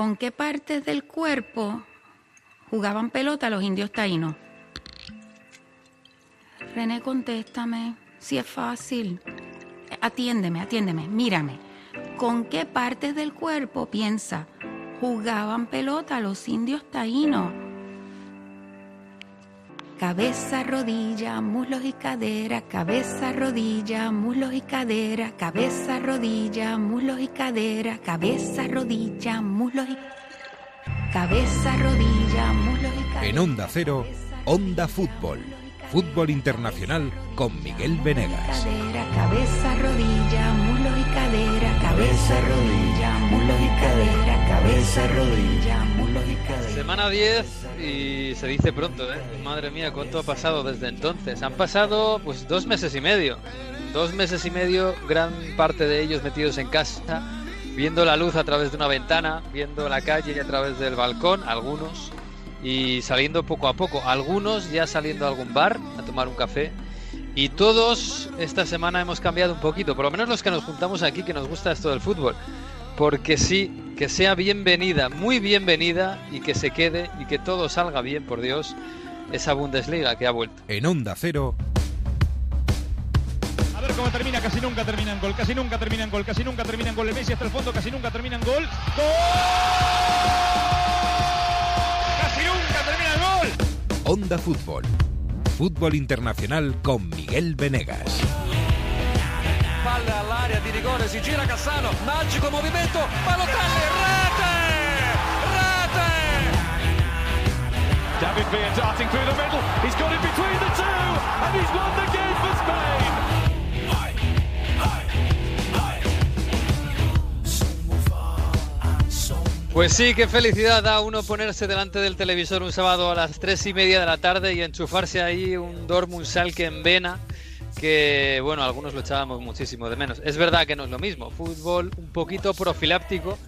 ¿Con qué partes del cuerpo jugaban pelota los indios taínos? René, contéstame. Si es fácil. Atiéndeme, atiéndeme, mírame. ¿Con qué partes del cuerpo piensa jugaban pelota los indios taínos? Cabeza, rodilla, muslos y cadera, cabeza, rodilla, muslos y cadera, cabeza, rodilla, muslos y cadera, cabeza, rodilla, muslos y cabeza, rodilla, muslos y cadera. En Onda Cero, Onda Fútbol. Fútbol Internacional con Miguel Venegas. Cadera, cabeza, rodilla, muslos y cadera, cabeza, rodilla, muslos y cadera, cabeza, rodilla, muslos y cadera. Semana 10 y se dice pronto, ¿eh? Madre mía, cuánto ha pasado desde entonces. Han pasado pues dos meses y medio. Dos meses y medio, gran parte de ellos metidos en casa, viendo la luz a través de una ventana, viendo la calle a través del balcón, algunos, y saliendo poco a poco. Algunos ya saliendo a algún bar a tomar un café. Y todos esta semana hemos cambiado un poquito, por lo menos los que nos juntamos aquí, que nos gusta esto del fútbol. Porque sí, que sea bienvenida, muy bienvenida y que se quede y que todo salga bien, por Dios, esa Bundesliga que ha vuelto. En Onda Cero, A ver cómo termina, casi nunca termina en gol, casi nunca termina en gol, casi nunca termina en gol. El Messi hasta el fondo, casi nunca termina en gol. ¡Gol! Casi nunca termina el gol. Onda Fútbol. Fútbol Internacional con Miguel Venegas. Palla all'area di rigore, si gira Cassano, magico movimento, Balotelli, rete! Rete! David Villa darting through the middle. He's got it between the two, and he's won the game for Spain. Pues sí, qué felicidad da uno ponerse delante del televisor un sábado a las tres y media de la tarde y enchufarse ahí un Dortmund Schalke en vena que, bueno, algunos lo echábamos muchísimo de menos. Es verdad que no es lo mismo, fútbol un poquito profiláptico,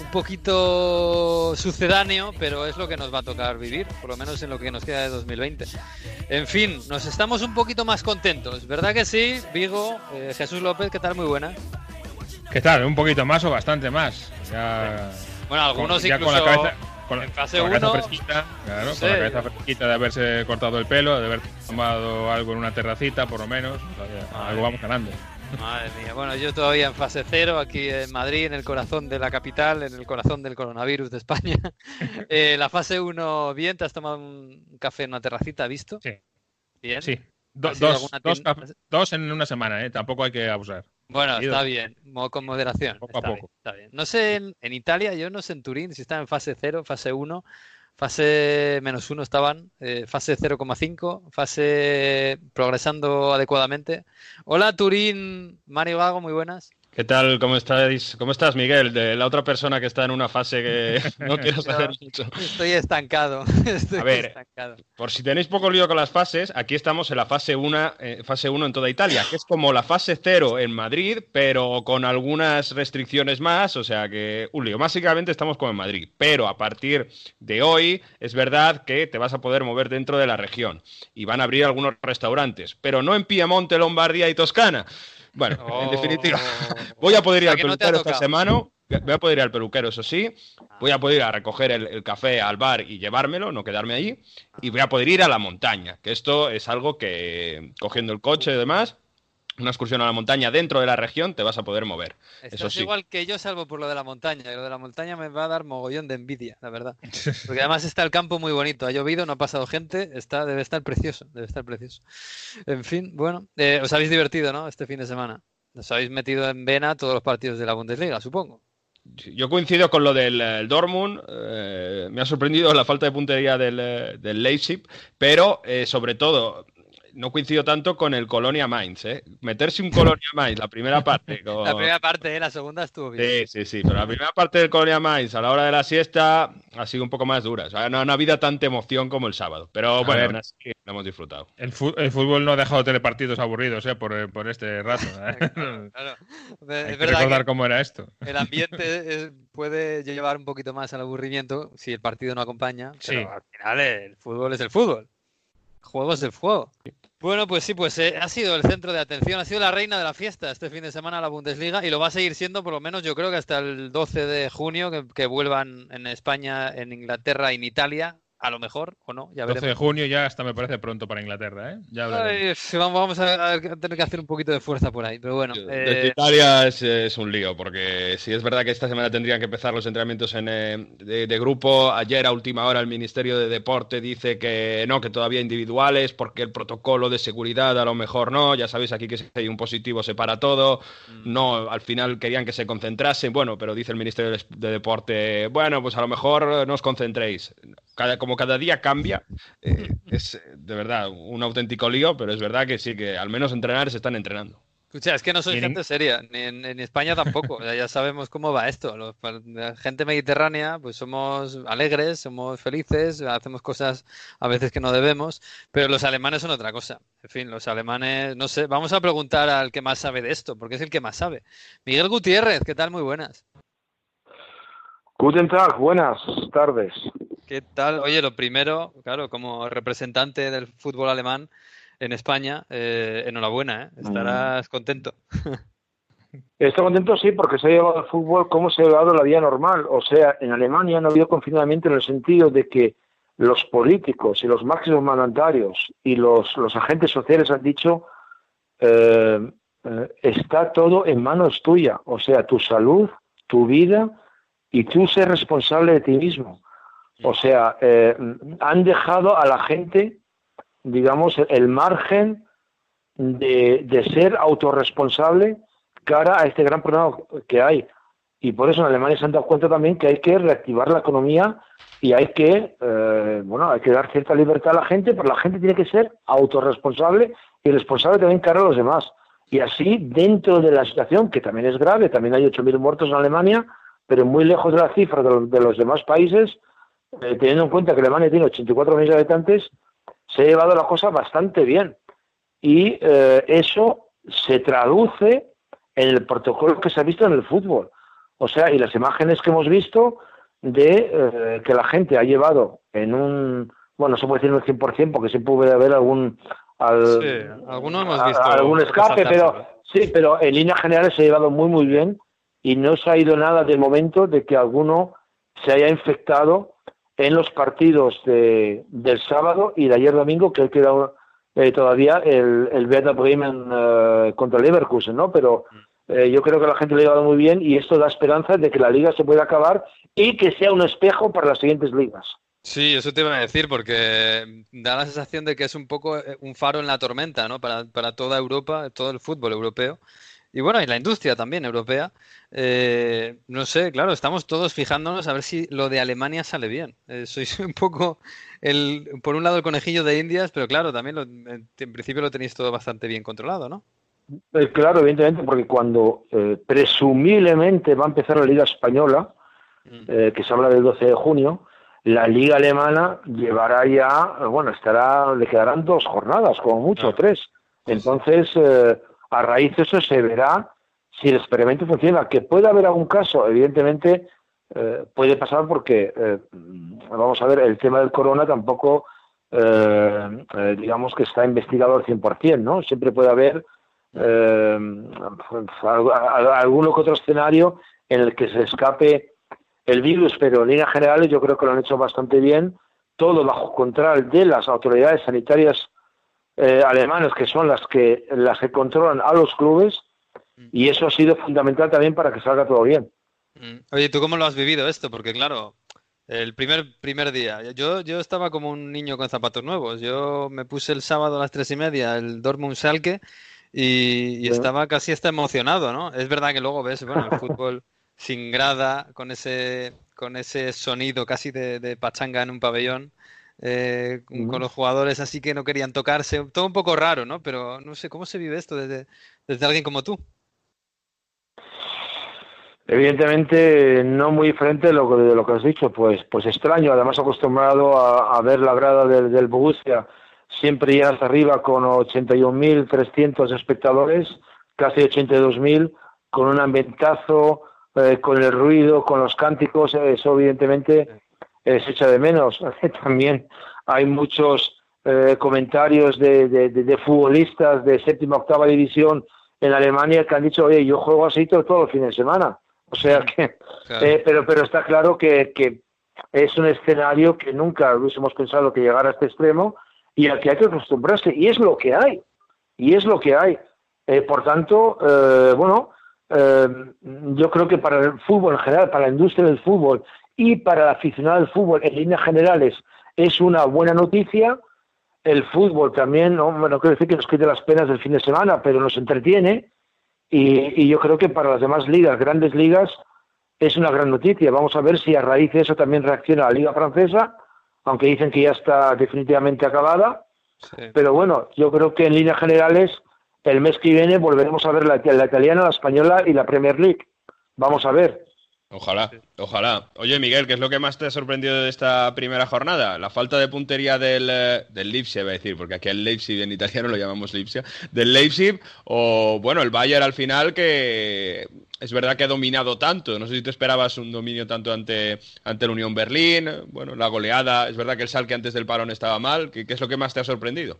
un poquito sucedáneo, pero es lo que nos va a tocar vivir, por lo menos en lo que nos queda de 2020. En fin, nos estamos un poquito más contentos, ¿verdad que sí? Vigo, eh, Jesús López, ¿qué tal? Muy buena. ¿Qué tal? ¿Un poquito más o bastante más? Ya, Bueno, algunos ya incluso con la cabeza, con, en fase con la cabeza 1 fresquita, claro, Sí. con la cabeza fresquita de haberse cortado el pelo, de haber tomado algo en una terracita, por lo menos. o sea, algo vamos ganando. Madre mía, bueno, yo todavía en fase cero, aquí en Madrid, en el corazón de la capital, en el corazón del coronavirus de España. Eh, la fase 1, bien, ¿te has tomado un café en una terracita, visto? Sí. Bien. Sí. Do- ¿Has ido a dos, dos, tienda? dos en una semana, ¿eh? Tampoco hay que abusar. Bueno, está bien, con moderación. Poco a está bien, poco. está bien. No sé, en, en Italia, yo no sé en Turín si están en fase 0, fase 1, fase menos 1 estaban, eh, fase 0,5, fase progresando adecuadamente. Hola Turín, Mario Gago, muy buenas. ¿Qué tal? ¿Cómo estáis? ¿Cómo estás, Miguel? De la otra persona que está en una fase que no quiero saber mucho. Estoy estancado. Estoy A ver. estancado. Por si tenéis poco lío con las fases, aquí estamos en la fase 1 fase 1 en toda Italia, que es como la fase 0 en Madrid, pero con algunas restricciones más, o sea que un lío. Básicamente estamos como en Madrid, pero a partir de hoy es verdad que te vas a poder mover dentro de la región y van a abrir algunos restaurantes, pero no en Piemonte, Lombardía y Toscana. Bueno, en Oh. definitiva, voy a poder ir O sea, al no peluquero esta semana. Voy a poder ir al peluquero, eso sí. Voy a poder ir a recoger el, el café al bar y llevármelo, no quedarme allí. Y voy a poder ir a la montaña, que esto es algo que, cogiendo el coche y demás, una excursión a la montaña dentro de la región, te vas a poder mover. Estás Eso sí. igual que yo, salvo por lo de la montaña. y Lo de la montaña me va a dar mogollón de envidia, la verdad. Porque además está el campo muy bonito. Ha llovido, no ha pasado gente. Está, debe estar precioso, debe estar precioso. En fin, bueno, eh, os habéis divertido, ¿no? Este fin de semana. Os habéis metido en vena todos los partidos de la Bundesliga, supongo. Yo coincido con lo del eh, Dortmund. eh, me ha sorprendido la falta de puntería del, del Leipzig, pero eh, sobre todo no coincido tanto con el Colonia Mainz. ¿eh? Meterse un Colonia Mainz, la primera parte. con- La primera parte, ¿eh? la segunda estuvo bien. Sí, sí, sí, pero la primera parte del Colonia Mainz a la hora de la siesta ha sido un poco más dura. O sea, no, no ha habido tanta emoción como el sábado. Pero bueno, ver. aún así lo hemos disfrutado. El, fútbol no ha dejado telepartidos aburridos, ¿eh? Por, por este rato. ¿eh? Claro. hay Es que verdad recordar que cómo era esto. el ambiente es- puede llevar un poquito más al aburrimiento si el partido no acompaña. Pero Sí. al final el fútbol es el fútbol. Juegos del Fuego. Bueno, pues sí, pues eh, ha sido el centro de atención, ha sido la reina de la fiesta este fin de semana la Bundesliga y lo va a seguir siendo por lo menos yo creo que hasta el 12 de junio que, que vuelvan en España, en Inglaterra y en Italia a lo mejor, o no, ya 12 de junio ya hasta me parece pronto para Inglaterra, ¿eh? Ya Ay, vamos a, a, tener que hacer un poquito de fuerza por ahí, pero bueno. Desde eh... Italia es, es, un lío, porque si es verdad que esta semana tendrían que empezar los entrenamientos en, eh, de, de, grupo, ayer a última hora el Ministerio de Deporte dice que no, que todavía individuales, porque el protocolo de seguridad a lo mejor no, ya sabéis aquí que si hay un positivo se para todo, mm. no, al final querían que se concentrasen, bueno, pero dice el Ministerio de, de Deporte, bueno, pues a lo mejor no os concentréis. Cada, como cada día cambia, eh, es de verdad un auténtico lío, pero es verdad que sí, que al menos entrenar se están entrenando. Escucha, es que no soy gente seria, ni en, en España tampoco. O sea, ya sabemos cómo va esto. Los, la gente mediterránea, pues somos alegres, somos felices, hacemos cosas a veces que no debemos, pero los alemanes son otra cosa. En fin, los alemanes, no sé, vamos a preguntar al que más sabe de esto, porque es el que más sabe. Miguel Gutiérrez, ¿qué tal? Muy buenas. Guten Tag, buenas tardes. ¿Qué tal? Oye, lo primero, claro, como representante del fútbol alemán en España, eh, enhorabuena, ¿eh? estarás contento. Estoy contento, sí, porque se ha llevado el fútbol como se ha llevado la vida normal. O sea, en Alemania no ha habido confinamiento en el sentido de que los políticos y los máximos mandatarios y los, los agentes sociales han dicho eh, eh, está todo en manos tuya. O sea, tu salud, tu vida y tú ser responsable de ti mismo. O sea, eh, han dejado a la gente, digamos, el margen de, de, ser autorresponsable cara a este gran problema que hay. Y por eso en Alemania se han dado cuenta también que hay que reactivar la economía y hay que, eh, bueno, hay que dar cierta libertad a la gente, pero la gente tiene que ser autorresponsable y responsable también cara a los demás. Y así, dentro de la situación, que también es grave, también hay 8.000 muertos en Alemania, pero muy lejos de la cifra de los, de los demás países, eh, teniendo en cuenta que Alemania tiene 84 millones de habitantes, se ha llevado la cosa bastante bien. Y eh, eso se traduce en el protocolo que se ha visto en el fútbol. O sea, y las imágenes que hemos visto de eh, que la gente ha llevado en un, bueno, no se puede decir un 100% porque siempre puede haber algún, al, sí, algunos hemos visto algún escape, pero sí, pero en líneas generales se ha llevado muy, muy bien y no se ha ido nada de momento de que alguno se haya infectado en los partidos de, del sábado y de ayer domingo, que queda eh, todavía el, el Werder Bremen eh, contra Leverkusen, ¿no? Pero eh, yo creo que la gente lo ha llevado muy bien y esto da esperanza de que la liga se pueda acabar y que sea un espejo para las siguientes ligas. Sí, eso te iba a decir, porque da la sensación de que es un poco eh, un faro en la tormenta, ¿no? Para, para toda Europa, todo el fútbol europeo. Y bueno, y la industria también europea. Eh, no sé, claro, estamos todos fijándonos a ver si lo de Alemania sale bien. Eh, sois un poco, el, por un lado, el conejillo de Indias, pero claro, también lo, en, en, principio lo tenéis todo bastante bien controlado, ¿no? Eh, claro, evidentemente, porque cuando eh, presumiblemente va a empezar la Liga Española, mm. que se habla del 12 de junio, la Liga Alemana llevará ya, bueno, estará, le quedarán dos jornadas, como mucho, claro. tres. Entonces, a raíz de eso se verá si el experimento funciona. Que puede haber algún caso, evidentemente eh, puede pasar porque, eh, vamos a ver, el tema del corona tampoco, eh, eh digamos que está investigado al 100%, ¿no? Siempre puede haber alguno que otro escenario en el que se escape el virus, pero en líneas generales yo creo que lo han hecho bastante bien, todo bajo control de las autoridades sanitarias eh, alemanas, que son las que, las que controlan a los clubes, y eso ha sido fundamental también para que salga todo bien. Mm. Oye, ¿tú cómo lo has vivido esto? Porque claro, el primer, primer día, yo, yo estaba como un niño con zapatos nuevos. Yo me puse el sábado a las tres y media el Dortmund Salke y, y estaba casi hasta emocionado, ¿no? Es verdad que luego ves, bueno, el fútbol sin grada, con ese, con ese sonido casi de, de pachanga en un pabellón. Eh, con, con, los jugadores así que no querían tocarse, todo un poco raro, ¿no? Pero no sé, ¿cómo se vive esto desde, desde alguien como tú? Evidentemente no muy diferente de lo, de lo que has dicho, pues, pues extraño, además acostumbrado a, a ver la grada del, del Borussia siempre ya hasta arriba con 81.300 espectadores, casi 82.000, con un ambientazo, eh, con el ruido, con los cánticos, eso evidentemente eh, se echa de menos. También hay muchos eh, comentarios de, de, futbolistas de séptima octava división en Alemania que han dicho, oye, yo juego así todo, todo el fin de semana. O sea que, eh, pero, pero está claro que, que, es un escenario que nunca hubiésemos pensado que llegara a este extremo y al que hay que acostumbrarse. Y es lo que hay. Y es lo que hay. Eh, por tanto, bueno, yo creo que para el fútbol en general, para la industria del fútbol y para el aficionado del fútbol en líneas generales, es una buena noticia el fútbol también, no, bueno, quiero decir que nos quite las penas del fin de semana, pero nos entretiene y, yo creo que para las demás ligas, grandes ligas, es una gran noticia. Vamos a ver si a raíz de eso también reacciona la liga francesa, aunque dicen que ya está definitivamente acabada. Pero bueno, yo creo que en líneas generales el mes que viene volveremos a ver la, la italiana, la española y la Premier League. Vamos a ver. Ojalá, ojalá. Oye, Miguel, ¿qué es lo que más te ha sorprendido de esta primera jornada? La falta de puntería del, eh, del Leipzig, voy a decir, porque aquí el Leipzig en italiano lo llamamos Leipzig, del Leipzig, o bueno, el Bayern al final, que es verdad que ha dominado tanto. No sé si te esperabas un dominio tanto ante, ante la Unión Berlín, bueno, la goleada. Es verdad que el Salque antes del parón estaba mal. ¿Qué, qué es lo que más te ha sorprendido?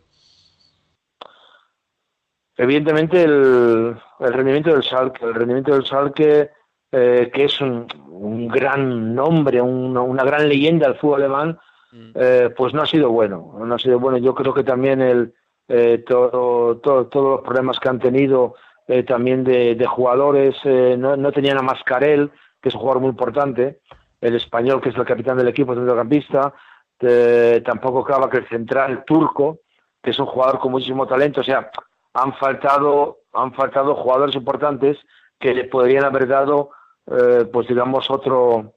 Evidentemente el, el rendimiento del Salque. El rendimiento del Salque eh, que es un, gran nombre, una gran leyenda del fútbol alemán, mm. eh, pues no ha sido bueno. No ha sido bueno. Yo creo que también el, eh, todo, todos los problemas que han tenido también de, jugadores, no, no, tenían a Mascarel, que es un jugador muy importante, el español, que es el capitán del equipo centrocampista, tampoco acaba que el central turco, que es un jugador con muchísimo talento, o sea, han faltado, han faltado jugadores importantes que le podrían haber dado eh, pues digamos otro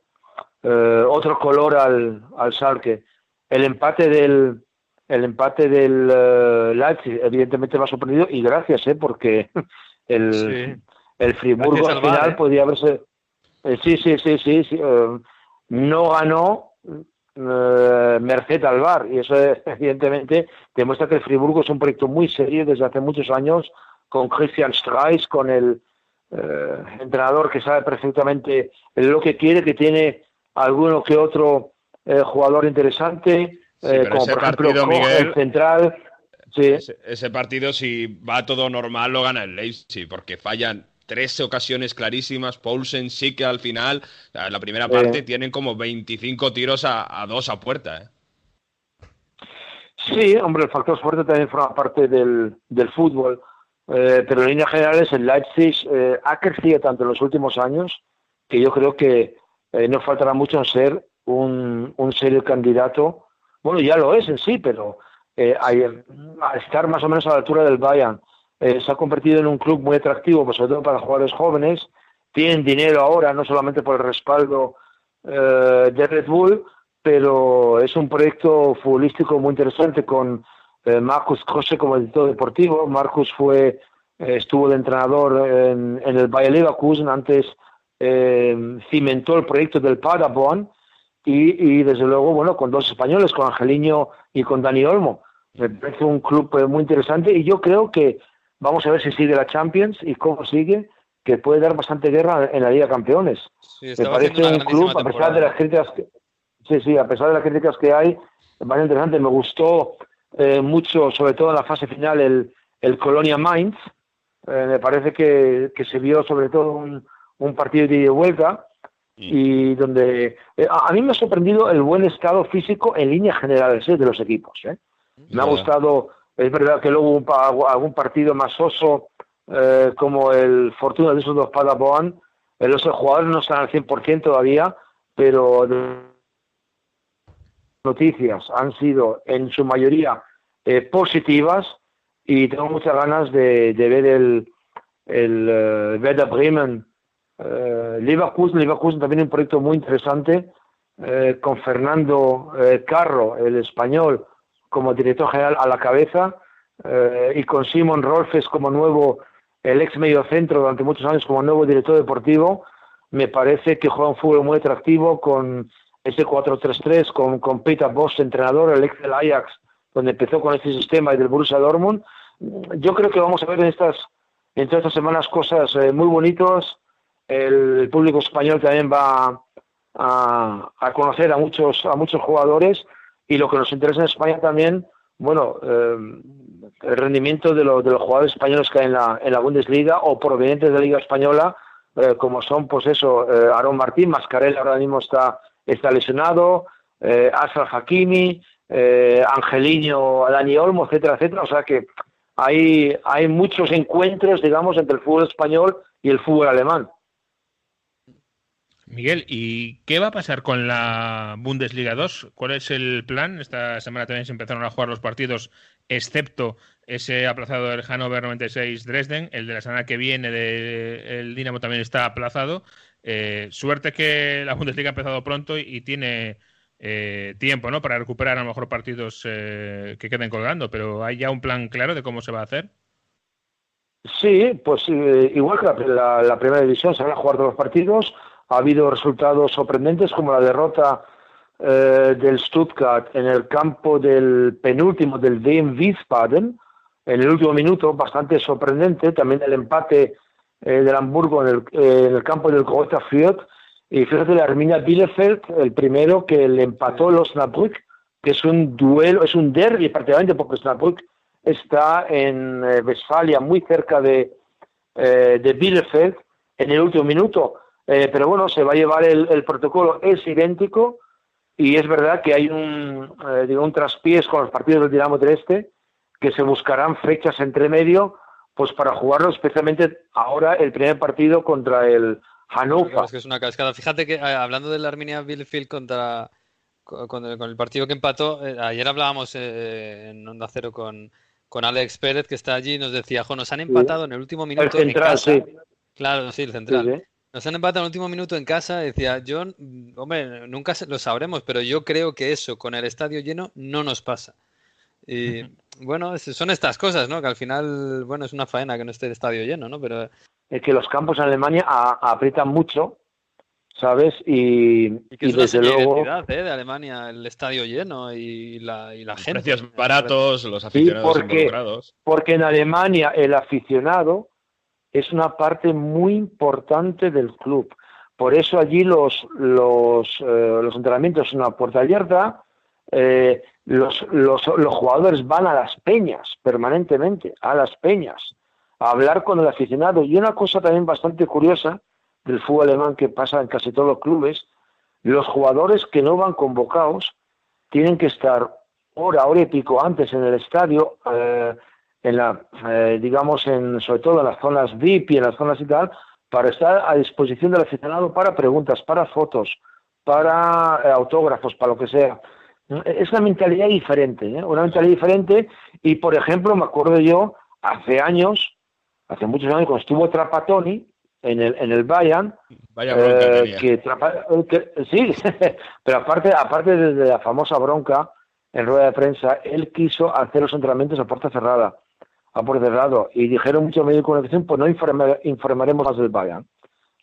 eh, otro color al, al Schalke. El empate del el empate del uh, Leipzig evidentemente me ha sorprendido y gracias, ¿eh? porque el, el Friburgo al final podía haberse sí, sí, sí, sí, sí no ganó merced al VAR y eso evidentemente demuestra que el Friburgo es un proyecto muy serio desde hace muchos años con Christian Streis, con el eh, entrenador que sabe perfectamente lo que quiere, que tiene alguno que otro eh, jugador interesante, eh, como por ejemplo el central. Ese, partido, si va todo normal, lo gana el Leipzig, porque fallan tres ocasiones clarísimas. Paulsen sí que al final, en la primera parte, tienen como 25 tiros a, dos a puerta. Sí, hombre, el factor suerte también forma parte del, del fútbol. Eh, pero en líneas generales el Leipzig eh, ha crecido tanto en los últimos años que yo creo que eh, no faltará mucho en ser un, un, serio candidato. Bueno, ya lo es en sí, pero a estar más o menos a la altura del Bayern, se ha convertido en un club muy atractivo, pues, sobre todo para jugadores jóvenes. Tienen dinero ahora, no solamente por el respaldo de Red Bull, pero es un proyecto futbolístico muy interesante con eh, Marcus Krose como editor deportivo. Marcus fue, eh, estuvo de entrenador en, el Bayer Leverkusen, antes eh, cimentó el proyecto del Paderborn y, desde luego, bueno, con dos españoles, con Angeliño y con Dani Olmo. Me parece un club muy interesante y yo creo que vamos a ver si sigue la Champions y cómo sigue, que puede dar bastante guerra en la Liga Campeones. Me parece un club, a pesar de las críticas que, sí, sí, a pesar de las críticas que hay, bastante interesante. Me gustó eh, mucho, sobre todo en la fase final, el, el Colonia Mainz. Eh, me parece que, que, se vio sobre todo un, un partido de vuelta y donde eh, a, mí me ha sorprendido el buen estado físico en líneas generales de los equipos. Me ha gustado, es verdad que luego hubo algún partido más oso como el Fortuna de esos dos Paderborn. los jugadores no están al 100% todavía, pero noticias han sido en su mayoría eh, positivas y tengo muchas ganas de, ver el, el uh, Werder Bremen. Uh, Leverkusen, Leverkusen también un proyecto muy interesante con Fernando Carro, el español, como director general a la cabeza y con Simon Rolfes como nuevo, el ex mediocentro durante muchos años como nuevo director deportivo, me parece que juega un fútbol muy atractivo con ese 4-3-3 con, con Peter Bosch, entrenador, el ex del Ajax, donde empezó con este sistema y del Borussia Dortmund. Yo creo que vamos a ver en estas, en todas estas semanas cosas eh, muy bonitas. El, público español también va a, a, conocer a muchos, a muchos jugadores y lo que nos interesa en España también, bueno, eh, el rendimiento de, los de los jugadores españoles que hay en la, en la Bundesliga o provenientes de la Liga Española, eh, como son, pues eso, eh, Aaron Martín, Mascarel ahora mismo está, está lesionado, eh, Ashraf Hakimi, eh, Angelino, Dani Olmo, etcétera, etcétera. O sea que hay, hay muchos encuentros, digamos, entre el fútbol español y el fútbol alemán. Miguel, ¿y qué va a pasar con la Bundesliga 2? ¿Cuál es el plan? Esta semana también se empezaron a jugar los partidos, excepto ese aplazado del Hannover 96 Dresden. El de la semana que viene del Dinamo también está aplazado. Eh, suerte que la Bundesliga ha empezado pronto y, tiene eh, tiempo ¿no? para recuperar a lo mejor partidos eh, que queden colgando, pero ¿hay ya un plan claro de cómo se va a hacer? Sí, pues eh, igual que la, primera división, se van a jugar todos los partidos. Ha habido resultados sorprendentes como la derrota del Stuttgart en el campo del penúltimo del DM Wiesbaden, en el último minuto, bastante sorprendente. También el empate eh, del Hamburgo en el, eh, en el campo del Greuther Fürth. Y fíjate, la Arminia Bielefeld, el primero que le empató los Osnabrück, que es un duelo, es un derby prácticamente, porque Osnabrück está en eh, Westfalia, muy cerca de, eh, de Bielefeld, en el último minuto. Eh, pero bueno, se va a llevar el, el, protocolo, es idéntico, y es verdad que hay un, eh, digo, un traspiés con los partidos del Dinamo del Este, que se buscarán fechas entre medio, pues para jugarlo especialmente ahora el primer partido contra el Hannover. Es que es una cascada. Fíjate que hablando de la Arminia Bielefeld contra con el, con el, partido que empató, eh, ayer hablábamos eh, en Onda Cero con, con Alex Pérez, que está allí, y nos decía, jo, nos han empatado sí. en el último minuto el central, en casa. Sí. Claro, sí, el central. Sí, nos han empatado en el último minuto en casa. Decía, yo, hombre, nunca lo sabremos, pero yo creo que eso con el estadio lleno no nos pasa. Y bueno, son estas cosas, ¿no? Que al final, bueno, es una faena que no esté el estadio lleno, ¿no? Pero es que los campos en Alemania a, aprietan mucho, ¿sabes? Y, y, que y es desde una luego. ¿eh? de Alemania, el estadio lleno y la, y la gente. Precios baratos, los aficionados sí, porque, involucrados. Porque en Alemania el aficionado es una parte muy importante del club. Por eso allí los, los, eh, los entrenamientos son una puerta abierta, eh, los, los, los jugadores van a las peñas permanentemente, a las peñas, a hablar con el aficionado. Y una cosa también bastante curiosa del fútbol alemán que pasa en casi todos los clubes, los jugadores que no van convocados tienen que estar hora, hora y pico antes en el estadio, eh, en la, eh, digamos, en, sobre todo en las zonas VIP y en las zonas y tal, para estar a disposición del aficionado para preguntas, para fotos, para eh, autógrafos, para lo que sea. Es una mentalidad diferente, ¿eh? una mentalidad diferente y, por ejemplo, me acuerdo yo, hace años, hace muchos años, cuando estuvo Trapatoni en el, en el Bayern, Vaya bronca eh, que, Trapa, que, sí, pero aparte, aparte de la famosa bronca en rueda de prensa, él quiso hacer los entrenamientos a puerta cerrada, a puerta cerrada, y dijeron muchos medios de comunicación, pues no informe, informaremos más del Bayern.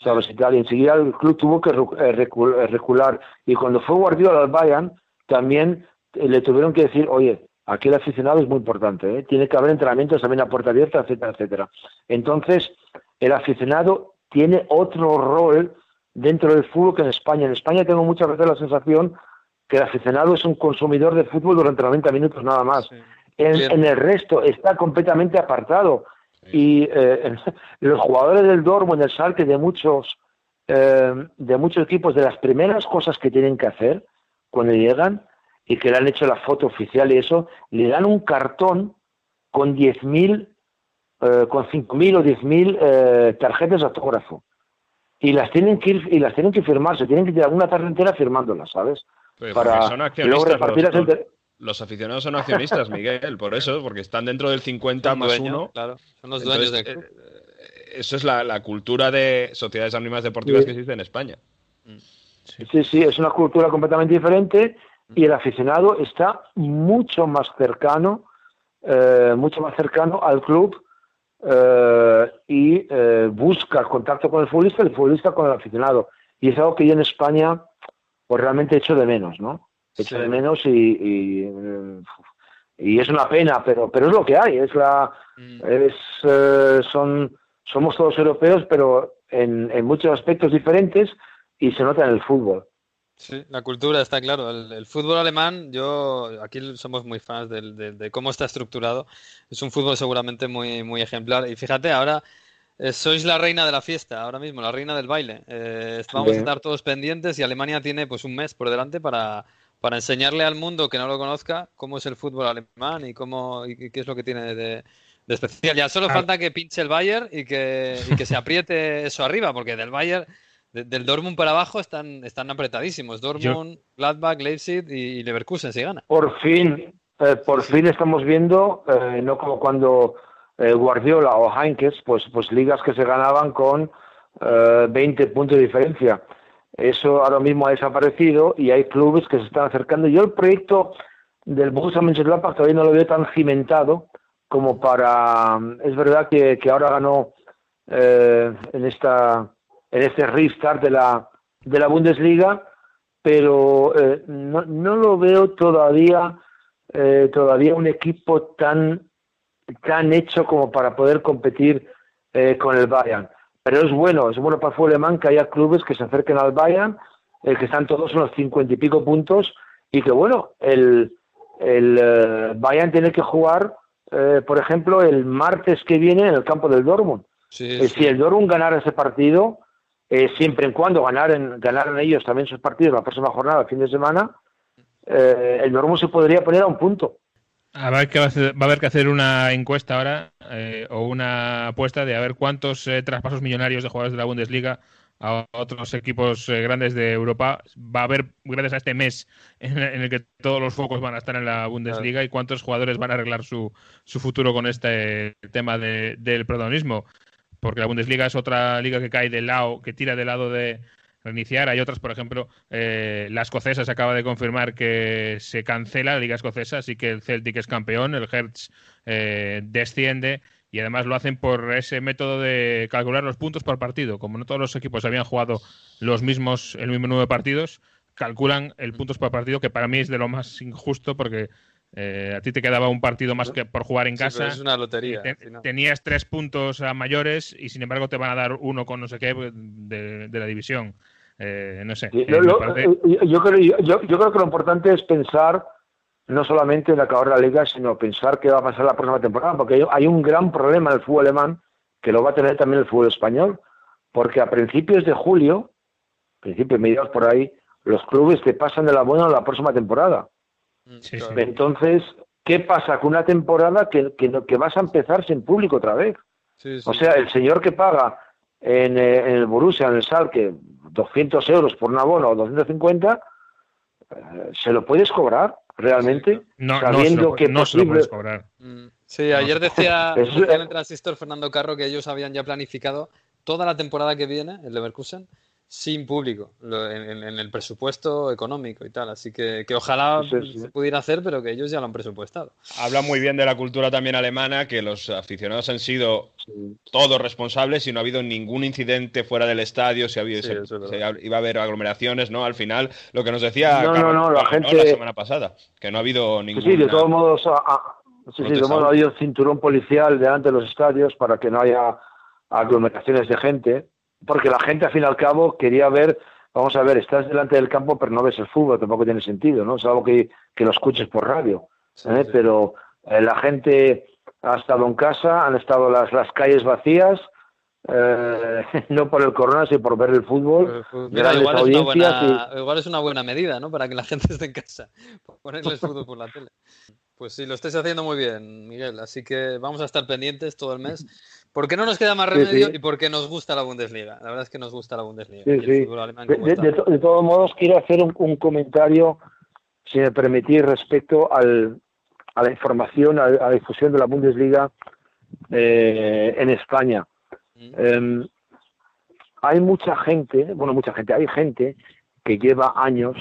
¿Sabes? Y, tal, y enseguida el club tuvo que recular. Y cuando fue Guardiola al Bayern, también le tuvieron que decir, oye, aquí el aficionado es muy importante, ¿eh? tiene que haber entrenamientos también a puerta abierta, etcétera, etcétera. Entonces, el aficionado tiene otro rol dentro del fútbol que en España. En España tengo muchas veces la sensación que el aficionado es un consumidor de fútbol durante 90 minutos nada más. Sí. En, en, el resto está completamente apartado. Sí. Y eh, los jugadores del Dortmund, del Salque, de muchos, eh, de muchos equipos, de las primeras cosas que tienen que hacer cuando llegan y que le han hecho la foto oficial y eso, le dan un cartón con 10.000, eh, con 5.000 o 10.000 eh, tarjetas de autógrafo. Y las tienen que ir, y las tienen que firmar, se tienen que tirar una tarde entera firmándolas, ¿sabes? Pues Para son accionistas, los, entre... los, aficionados son accionistas, Miguel, por eso, porque están dentro del 50 más dueño, uno. Claro, son los dueños Entonces, del club. Eh, eso es la, la, cultura de sociedades anónimas deportivas sí. que existe en España. Sí. sí, sí, es una cultura completamente diferente y el aficionado está mucho más cercano, eh, mucho más cercano al club eh, y eh, busca contacto con el futbolista, el futbolista con el aficionado. Y es algo que yo en España pues realmente echo de menos, ¿no? Echo sí. de menos y, y, y, es una pena, pero pero es lo que hay, es la mm. es eh, son somos todos europeos, pero en, en muchos aspectos diferentes y se nota en el fútbol. Sí, la cultura está claro. El, fútbol alemán, yo aquí somos muy fans de, cómo está estructurado. Es un fútbol seguramente muy, muy ejemplar. Y fíjate, ahora eh, sois la reina de la fiesta, ahora mismo, la reina del baile. Eh, vamos a estar todos pendientes y Alemania tiene pues un mes por delante para, para enseñarle al mundo que no lo conozca cómo es el fútbol alemán y cómo y qué es lo que tiene de, especial. Ya solo ah. falta que pinche el Bayern y que, y que se apriete eso arriba, porque del Bayern del Dortmund para abajo están, están apretadísimos. Dortmund, Gladbach, Leipzig y Leverkusen si gana. Por fin, eh, por fin estamos viendo, eh, no como cuando eh, Guardiola o Heinkes, pues, pues ligas que se ganaban con 20 puntos de diferencia. Eso ahora mismo ha desaparecido y hay clubes que se están acercando. Yo el proyecto del Borussia Mönchengladbach todavía no lo veo tan cimentado como para... Es verdad que, que ahora ganó en esta en este restart de la, de la Bundesliga, pero eh, no, no, lo veo todavía eh, todavía un equipo tan tan hecho como para poder competir eh, con el Bayern. Pero es bueno, es bueno para el alemán que haya clubes que se acerquen al Bayern, que están todos en los cincuenta y pico puntos, y que bueno, el, el Bayern tiene que jugar, por ejemplo, el martes que viene en el campo del Dortmund. Si el Dortmund ganara ese partido, eh, siempre en cuando ganaran, ganaran ellos también sus partidos la próxima jornada, el fin de semana, eh, el Dortmund se podría poner a un punto. A ver que va, a haber que hacer una encuesta ahora eh, o una apuesta de a ver cuántos traspasos millonarios de jugadores de la Bundesliga a otros equipos grandes de Europa va a haber gracias a este mes en, el que todos los focos van a estar en la Bundesliga y cuántos jugadores van a arreglar su, su futuro con este tema del protagonismo porque la Bundesliga es otra liga que cae del lado, que tira del lado de reiniciar. Hay otras, por ejemplo, eh, la escocesa se acaba de confirmar que se cancela la liga escocesa, así que el Celtic es campeón, el Hertz eh, desciende y además lo hacen por ese método de calcular los puntos por partido. Como no todos los equipos habían jugado los mismos, el mismo número de partidos, calculan el puntos por partido, que para mí es de lo más injusto porque eh, a ti te quedaba un partido más que por jugar en casa. es una lotería. Tenías tres puntos a mayores y sin embargo te van a dar uno con no sé qué de, la división. Eh, no sé. Eh, yo, creo, yo, creo que lo importante es pensar no solamente en acabar la liga, sino pensar qué va a pasar la próxima temporada, porque hay un gran problema en el fútbol alemán que lo va a tener también el fútbol español, porque a principios de julio, principios mediados por ahí, los clubes te pasan de la buena a la próxima temporada. Entonces, ¿qué pasa con una temporada que, que, vas a empezar sin público otra vez? o sea, el señor que paga en, eh, en el Borussia, en el Salque, 200 euros por un abono o 250, eh, ¿se lo puedes cobrar realmente? No, sabiendo que no se lo puedes cobrar. Mm, sí, ayer decía, en el transistor Fernando Carro que ellos habían ya planificado toda la temporada que viene, el Leverkusen, sin público en, el presupuesto económico y tal. Así que, que ojalá se pudiera hacer, pero que ellos ya lo han presupuestado. Habla muy bien de la cultura también alemana, que los aficionados han sido todos responsables y no ha habido ningún incidente fuera del estadio, si ha habido, iba a haber aglomeraciones, ¿no? Al final, lo que nos decía la, gente... la semana pasada, que no ha habido ningún. Sí, de todos modos, sí, de todos modos ha habido cinturón policial delante de los estadios para que no haya aglomeraciones de gente porque la gente al fin y al cabo quería ver, vamos a ver, estás delante del campo pero no ves el fútbol, tampoco tiene sentido, ¿no? Es algo que, que lo escuches por radio, ¿eh? pero eh, la gente ha estado en casa, han estado las, las calles vacías, eh, no por el corona, sino por ver el fútbol. igual, es una buena, igual es una buena medida, ¿no? Para que la gente esté en casa, ponerle el fútbol por la tele. Pues sí, lo estáis haciendo muy bien, Miguel. Así que vamos a estar pendientes todo el mes. ¿Por qué no nos queda más remedio y por qué nos gusta la Bundesliga? La verdad es que nos gusta la Bundesliga. de, todos modos, quiero hacer un, comentario, si me permitís, respecto al, a la información, a, la difusión de la Bundesliga eh, en España. Mm. Em, hay mucha gente, bueno, mucha gente, hay gente que lleva años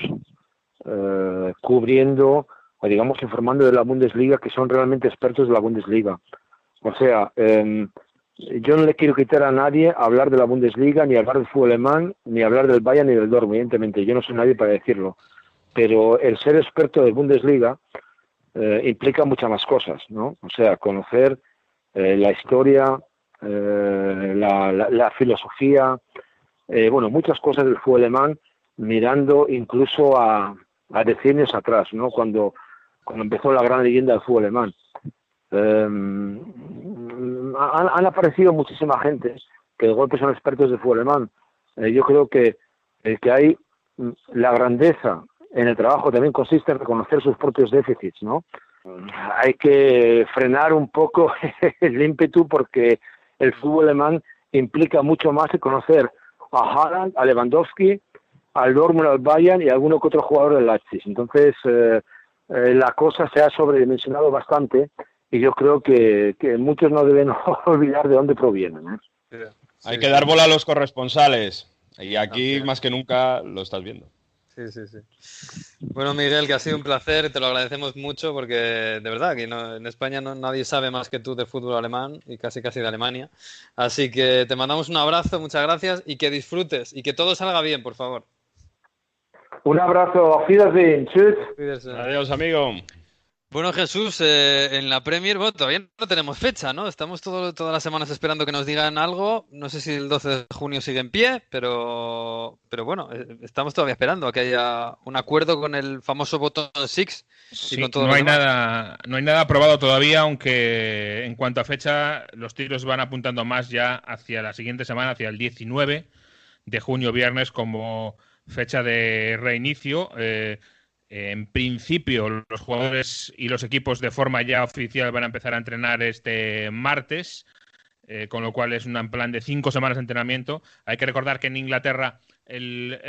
eh, cubriendo o digamos informando de la Bundesliga que son realmente expertos de la Bundesliga. O sea, em, yo no le quiero quitar a nadie hablar de la Bundesliga, ni hablar del fútbol alemán, ni hablar del Bayern ni del Dortmund, evidentemente. Yo no soy nadie para decirlo. Pero el ser experto de Bundesliga eh, implica muchas más cosas, ¿no? O sea, conocer eh, la historia, eh, la, filosofía, bueno, muchas cosas del fútbol alemán mirando incluso a, a decenios atrás, ¿no? Cuando, cuando empezó la gran leyenda del fútbol alemán. Em, han, aparecido muchísima gente que de golpe son expertos de fútbol alemán. Eh, yo creo que el que hay mm, la grandeza en el trabajo también consiste en reconocer sus propios déficits, ¿no? Hay que frenar un poco el ímpetu porque el fútbol alemán implica mucho más que conocer a Haaland, a Lewandowski, al Dortmund, al Bayern y a alguno que otro jugador del Leipzig. Entonces, eh, eh, la cosa se ha sobredimensionado bastante y yo creo que, muchos no deben olvidar de dónde provienen. ¿eh? Hay que dar bola a los corresponsales y aquí más que nunca lo estás viendo. Sí, sí, sí. Bueno, Miguel, que ha sido un placer, te lo agradecemos mucho porque de verdad que en España no, nadie sabe más que tú de fútbol alemán y casi casi de Alemania. Así que te mandamos un abrazo, muchas gracias y que disfrutes y que todo salga bien, por favor. Un abrazo, a Wiedersehen, Adiós, amigo. Bueno, Jesús, eh, en la Premier, bueno, todavía no tenemos fecha, ¿no? Estamos todo, todas las semanas esperando que nos digan algo. No sé si el 12 de junio sigue en pie, pero, pero bueno, eh, estamos todavía esperando a que haya un acuerdo con el famoso botón Six. no, hay nada, no hay nada aprobado todavía, aunque en cuanto a fecha, los tiros van apuntando más ya hacia la siguiente semana, hacia el 19 de junio, viernes, como fecha de reinicio. Eh, en principio, los jugadores y los equipos de forma ya oficial van a empezar a entrenar este martes, eh, con lo cual es un plan de cinco semanas de entrenamiento. Hay que recordar que en Inglaterra el,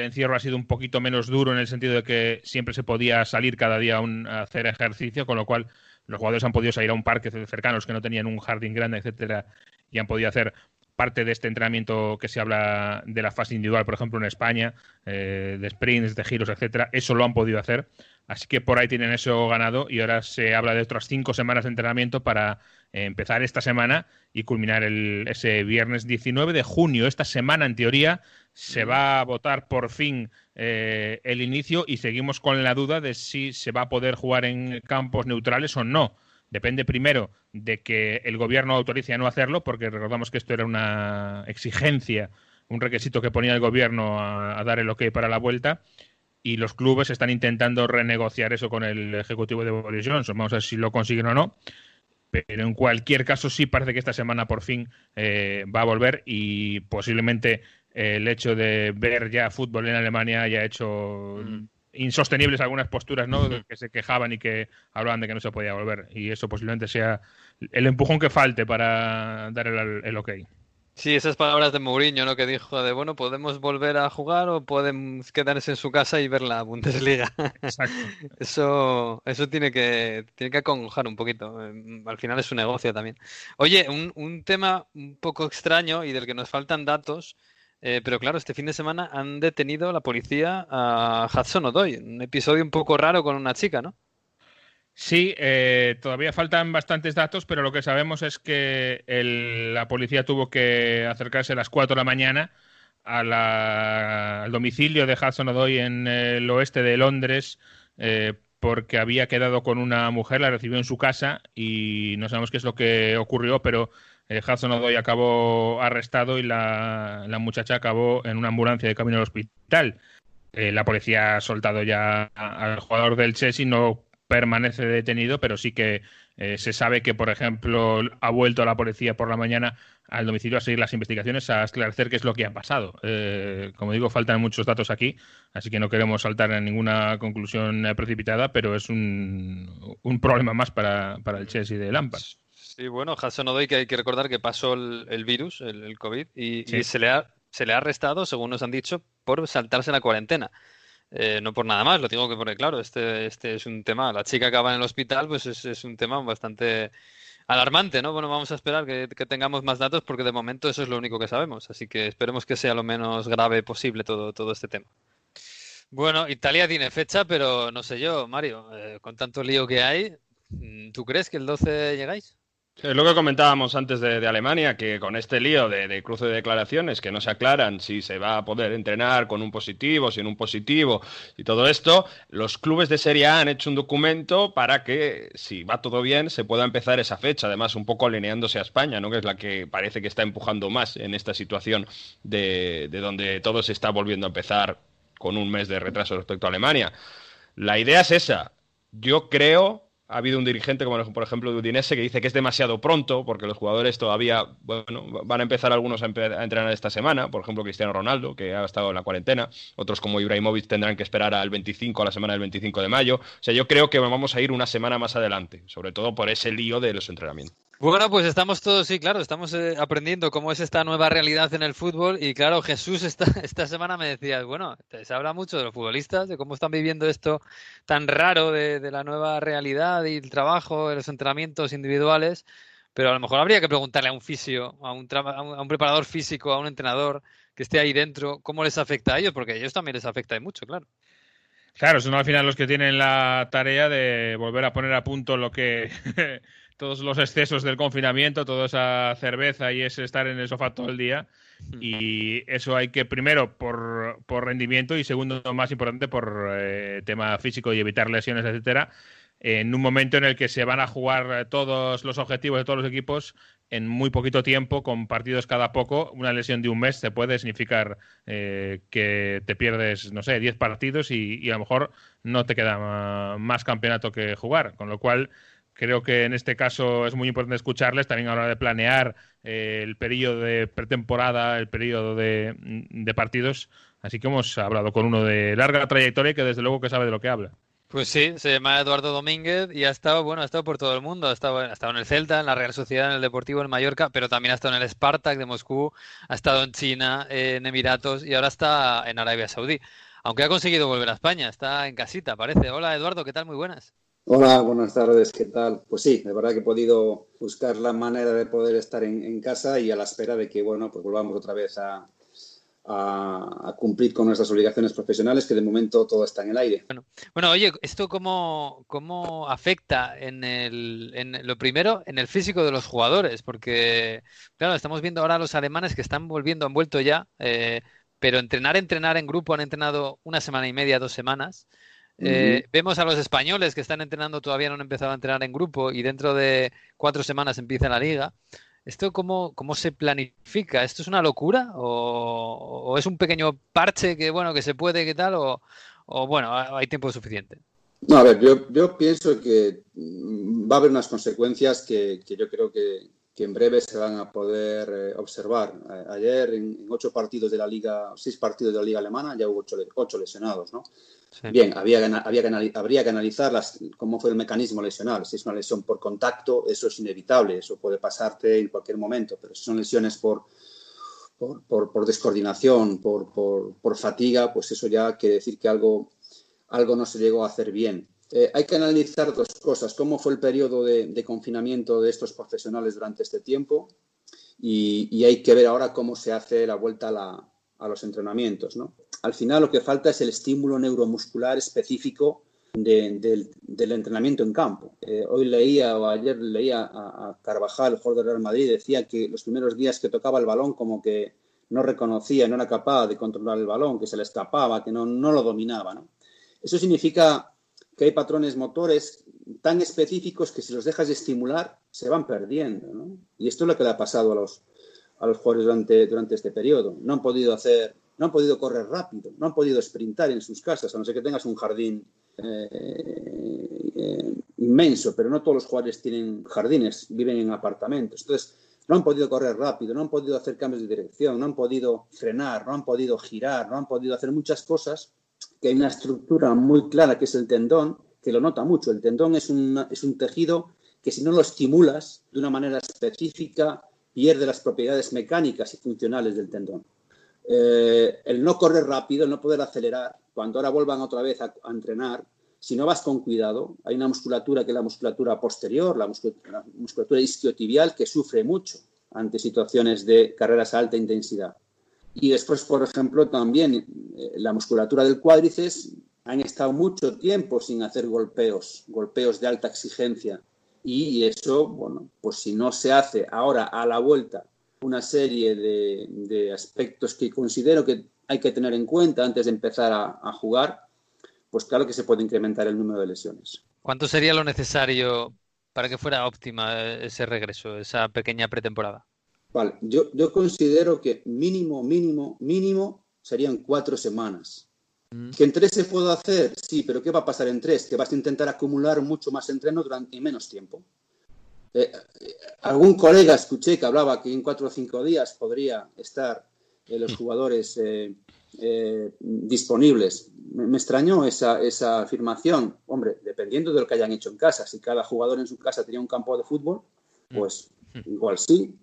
encierro ha sido un poquito menos duro en el sentido de que siempre se podía salir cada día a, hacer ejercicio, con lo cual los jugadores han podido salir a un parque cercanos que no tenían un jardín grande, etcétera, y han podido hacer parte de este entrenamiento que se habla de la fase individual, por ejemplo, en España, eh, de sprints, de giros, etcétera, eso lo han podido hacer. Así que por ahí tienen eso ganado y ahora se habla de otras cinco semanas de entrenamiento para eh, empezar esta semana y culminar el, ese viernes 19 de junio. Esta semana, en teoría, se va a votar por fin eh, el inicio y seguimos con la duda de si se va a poder jugar en campos neutrales o no. Depende primero de que el gobierno autorice a no hacerlo, porque recordamos que esto era una exigencia, un requisito que ponía el gobierno a, dar el ok para la vuelta, y los clubes están intentando renegociar eso con el ejecutivo de Boris Johnson. Vamos a ver si lo consiguen o no. Pero en cualquier caso sí parece que esta semana por fin eh, va a volver y posiblemente el hecho de ver ya fútbol en Alemania haya hecho mm insostenibles algunas posturas, ¿no? Que se quejaban y que hablaban de que no se podía volver. Y eso posiblemente sea el empujón que falte para dar el, ok. Sí, esas palabras de Mourinho, ¿no? Que dijo de, bueno, podemos volver a jugar o podemos quedarse en su casa y ver la Bundesliga. Exacto. eso, eso tiene que, tiene que acongojar un poquito. Al final es un negocio también. Oye, un, un tema un poco extraño y del que nos faltan datos eh, pero claro, este fin de semana han detenido la policía a Hudson O'Doy, un episodio un poco raro con una chica, ¿no? Sí, eh, todavía faltan bastantes datos, pero lo que sabemos es que la policía tuvo que acercarse a las 4 de la mañana al domicilio de Hudson O'Doy en el oeste de Londres eh, porque había quedado con una mujer, la recibió en su casa y no sabemos qué es lo que ocurrió, pero eh, Hudson Odoi acabó arrestado y la, muchacha acabó en una ambulancia de camino al hospital. Eh, la policía ha soltado ya al jugador del Chelsea, no permanece detenido, pero sí que eh, se sabe que, por ejemplo, ha vuelto la policía por la mañana al domicilio a seguir las investigaciones, a esclarecer qué es lo que ha pasado. como digo, faltan muchos datos aquí, así que no queremos saltar a ninguna conclusión precipitada, pero es un, un problema más para, para el Chelsea de Lampard. Sí, bueno, Hassan Odoi, que hay que recordar que pasó el, virus, el, COVID, y, se, le ha, se le ha arrestado, según nos han dicho, por saltarse la cuarentena. Eh, no por nada más, lo digo que porque, claro, este, este es un tema, la chica acaba en el hospital, pues es, un tema bastante alarmante, ¿no? Bueno, vamos a esperar que, tengamos más datos porque de momento eso es lo único que sabemos, así que esperemos que sea lo menos grave posible todo, todo este tema. Bueno, Italia tiene fecha, pero no sé yo, Mario, eh, con tanto lío que hay, ¿tú crees que el 12 llegáis? Es lo que comentábamos antes de, Alemania, que con este lío de, cruce de declaraciones que no se aclaran si se va a poder entrenar con un positivo, sin un positivo y todo esto, los clubes de Serie A han hecho un documento para que, si va todo bien, se pueda empezar esa fecha, además un poco alineándose a España, ¿no? que es la que parece que está empujando más en esta situación de, de donde todo se está volviendo a empezar con un mes de retraso respecto a Alemania. La idea es esa. Yo creo ha habido un dirigente, como por ejemplo de Udinese, que dice que es demasiado pronto porque los jugadores todavía, bueno, van a empezar algunos a, entrenar esta semana, por ejemplo Cristiano Ronaldo, que ha estado en la cuarentena, otros como Ibrahimovic tendrán que esperar al 25, a la semana del 25 de mayo. O sea, yo creo que vamos a ir una semana más adelante, sobre todo por ese lío de los entrenamientos. Bueno, pues estamos todos, sí, claro, estamos eh, aprendiendo cómo es esta nueva realidad en el fútbol y claro, Jesús esta, esta semana me decía, bueno, se habla mucho de los futbolistas, de cómo están viviendo esto tan raro de, la nueva realidad y el trabajo, los entrenamientos individuales, pero a lo mejor habría que preguntarle a un fisio, a un, a un preparador físico, a un entrenador que esté ahí dentro, cómo les afecta a ellos, porque a ellos también les afecta mucho, claro. Claro, son al final los que tienen la tarea de volver a poner a punto lo que todos los excesos del confinamiento, toda esa cerveza y ese estar en el sofá todo el día. Hmm. Y eso hay que, primero, por, por rendimiento y segundo, más importante, por eh, tema físico y evitar lesiones, etcétera, en un momento en el que se van a jugar todos los objetivos de todos los equipos en muy poquito tiempo, con partidos cada poco, una lesión de un mes te puede significar eh, que te pierdes, no sé, 10 partidos y, y, a lo mejor no te queda más campeonato que jugar. Con lo cual, Creo que en este caso es muy importante escucharles también a la hora de planear eh, el periodo de pretemporada, el periodo de, partidos. Así que hemos hablado con uno de larga trayectoria y que desde luego que sabe de lo que habla. Pues sí, se llama Eduardo Domínguez y ha estado, bueno, ha estado por todo el mundo. Ha estado, estado en el Celta, en la Real Sociedad, en el Deportivo en Mallorca, pero también ha estado en el Spartak de Moscú, ha estado en China, en Emiratos y ahora está en Arabia Saudí. Aunque ha conseguido volver a España, está en casita, parece. Hola Eduardo, ¿qué tal? Muy buenas. Hola, buenas tardes, ¿qué tal? Pues sí, de verdad que he podido buscar la manera de poder estar en, casa y a la espera de que, bueno, pues volvamos otra vez a, cumplir con nuestras obligaciones profesionales, que de momento todo está en el aire. Bueno, bueno oye, ¿esto cómo, cómo afecta en, el, en lo primero, en el físico de los jugadores? Porque, claro, estamos viendo ahora a los alemanes que están volviendo, han vuelto ya, eh, pero entrenar, entrenar en grupo, han entrenado una semana y media, dos semanas. Eh, vemos a los españoles que están entrenando, todavía no han empezado a entrenar en grupo y dentro de cuatro semanas empieza la liga. ¿Esto cómo, cómo se planifica? ¿Esto es una locura? ¿O, es un pequeño parche que, bueno, que se puede, qué tal? ¿O, bueno, hay tiempo suficiente? No, a ver, yo, yo pienso que va a haber unas consecuencias que, que yo creo que, que, en breve se van a poder eh, observar. ayer, en, ocho partidos de la Liga, seis partidos de la Liga Alemana, ya hubo ocho, ocho lesionados, ¿no? Bien, había, había que, habría que analizar cómo fue el mecanismo lesional. Si es una lesión por contacto, eso es inevitable, eso puede pasarte en cualquier momento, pero si son lesiones por, por, descoordinación, por, por, fatiga, pues eso ya quiere decir que algo, algo no se llegó a hacer bien. Eh, hay que analizar dos cosas, cómo fue el periodo de, confinamiento de estos profesionales durante este tiempo y, hay que ver ahora cómo se hace la vuelta a, a los entrenamientos. ¿no? al final lo que falta es el estímulo neuromuscular específico del, entrenamiento en campo. Eh, hoy leía o ayer leía a, Carvajal, el jugador del Real Madrid, decía que los primeros días que tocaba el balón como que no reconocía, no era capaz de controlar el balón, que se le escapaba, que no, lo dominaba. Eso significa que hay patrones motores tan específicos que si los dejas de estimular se van perdiendo. Y esto es lo que le ha pasado a los, a los jugadores durante, durante este periodo. No han podido hacer no han podido correr rápido, no han podido sprintar en sus casas, a no ser que tengas un jardín eh, eh, inmenso, pero no todos los jugadores tienen jardines, viven en apartamentos. Entonces, no han podido correr rápido, no han podido hacer cambios de dirección, no han podido frenar, no han podido girar, no han podido hacer muchas cosas, que hay una estructura muy clara que es el tendón, que lo nota mucho. El tendón es, es un tejido que si no lo estimulas de una manera específica, pierde las propiedades mecánicas y funcionales del tendón. Eh, el no correr rápido, el no poder acelerar, cuando ahora vuelvan otra vez a, entrenar, si no vas con cuidado, hay una musculatura que es la musculatura posterior, la musculatura, isquiotibial, que sufre mucho ante situaciones de carreras a alta intensidad. Y después, por ejemplo, también eh, la musculatura del cuádriceps han estado mucho tiempo sin hacer golpeos, golpeos de alta exigencia. Y eso, bueno, pues si no se hace ahora a la vuelta una serie de, aspectos que considero que hay que tener en cuenta antes de empezar a, jugar, pues claro que se puede incrementar el número de lesiones. ¿Cuánto sería lo necesario para que fuera óptima ese regreso, esa pequeña pretemporada? Vale, yo, yo considero que mínimo, mínimo, mínimo serían cuatro semanas. Mm. ¿Que en tres se puede hacer? Sí, pero ¿qué va a pasar en tres? Que vas a intentar acumular mucho más entreno durante menos tiempo. Eh, eh, algún colega escuché que hablaba que en cuatro o cinco días podría estar eh, los mm. jugadores disponibles. Me, extrañó esa, esa, afirmación. Hombre, dependiendo de lo que hayan hecho en casa. Si cada jugador en su casa tenía un campo de fútbol, mm. pues igual sí.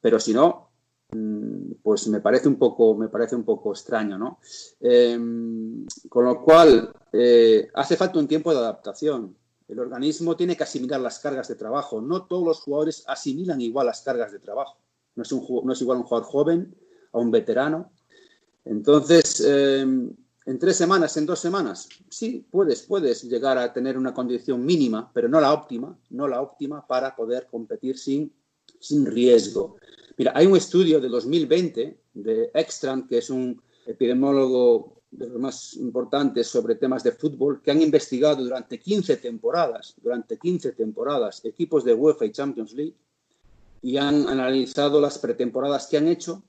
Pero si no, Mm, pues me parece un poco, me parece un poco extraño, ¿no? Em, con lo cual, eh, hace falta un tiempo de adaptación. El organismo tiene que asimilar las cargas de trabajo. No todos los jugadores asimilan igual las cargas de trabajo. No es, no es igual un jugador joven a un veterano. Entonces, em, en tres semanas, en dos semanas, sí, puedes, puedes llegar a tener una condición mínima, pero no la óptima, no la óptima para poder competir sin, sin riesgo. Mira, hay un estudio de 2020 de Extran, que es un epidemiólogo de los más importantes sobre temas de fútbol, que han investigado durante 15 temporadas, durante 15 temporadas, equipos de UEFA y Champions League, y han analizado las pretemporadas que han hecho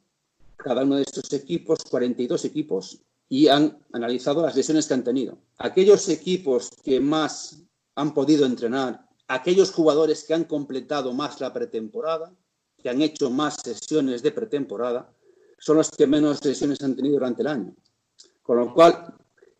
cada uno de estos equipos, 42 equipos, y han analizado las lesiones que han tenido. Aquellos equipos que más han podido entrenar, aquellos jugadores que han completado más la pretemporada, que han hecho más sesiones de pretemporada son los que menos sesiones han tenido durante el año. Con lo cual,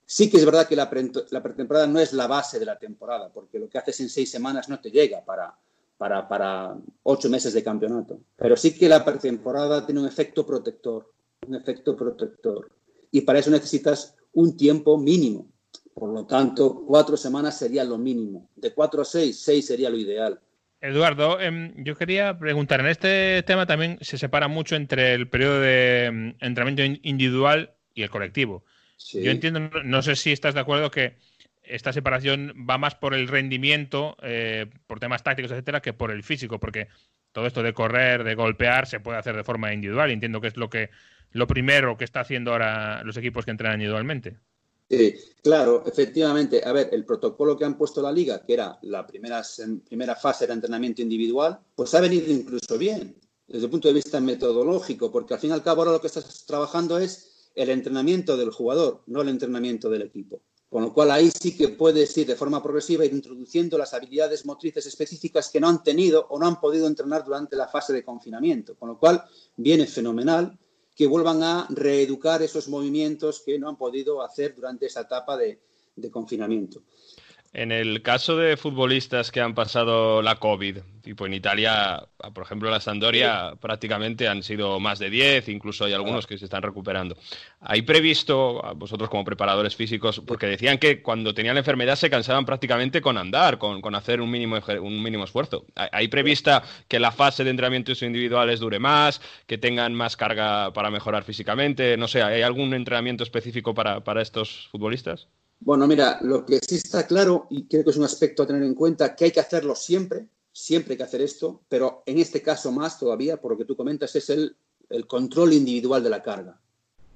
sí que es verdad que la, pretemporada no es la base de la temporada, porque lo que haces en seis semanas no te llega para, para, para ocho meses de campeonato. Pero sí que la pretemporada tiene un efecto protector, un efecto protector. Y para eso necesitas un tiempo mínimo. Por lo tanto, cuatro semanas sería lo mínimo. De cuatro a seis, seis sería lo ideal. Eduardo, em, yo quería preguntar, en este tema también se separa mucho entre el periodo de em, entrenamiento individual y el colectivo. Yo entiendo, no sé si estás de acuerdo que esta separación va más por el rendimiento, eh, por temas tácticos, etcétera, que por el físico, porque todo esto de correr, de golpear, se puede hacer de forma individual. Entiendo que es lo que lo primero que está haciendo ahora los equipos que entrenan individualmente. Sí, claro, efectivamente. A ver, el protocolo que han puesto la liga, que era la primera, primera fase de entrenamiento individual, pues ha venido incluso bien desde el punto de vista metodológico, porque al fin y al cabo ahora lo que estás trabajando es el entrenamiento del jugador, no el entrenamiento del equipo. Con lo cual ahí sí que puedes ir de forma progresiva introduciendo las habilidades motrices específicas que no han tenido o no han podido entrenar durante la fase de confinamiento. Con lo cual viene fenomenal que vuelvan a reeducar esos movimientos que no han podido hacer durante esa etapa de, confinamiento. En el caso de futbolistas que han pasado la COVID, tipo en Italia, por ejemplo, la Sandoria prácticamente han sido más de 10, incluso hay algunos que se están recuperando. ¿Hay previsto, vosotros como preparadores físicos, porque decían que cuando tenían la enfermedad se cansaban prácticamente con andar, con, hacer un mínimo, un mínimo esfuerzo? ¿Hay prevista que la fase de entrenamientos individuales dure más, que tengan más carga para mejorar físicamente? No sé, ¿hay algún entrenamiento específico para, para estos futbolistas? Bueno, mira, lo que sí está claro, y creo que es un aspecto a tener en cuenta, que hay que hacerlo siempre, siempre hay que hacer esto, pero en este caso más todavía, por lo que tú comentas, es el, control individual de la carga.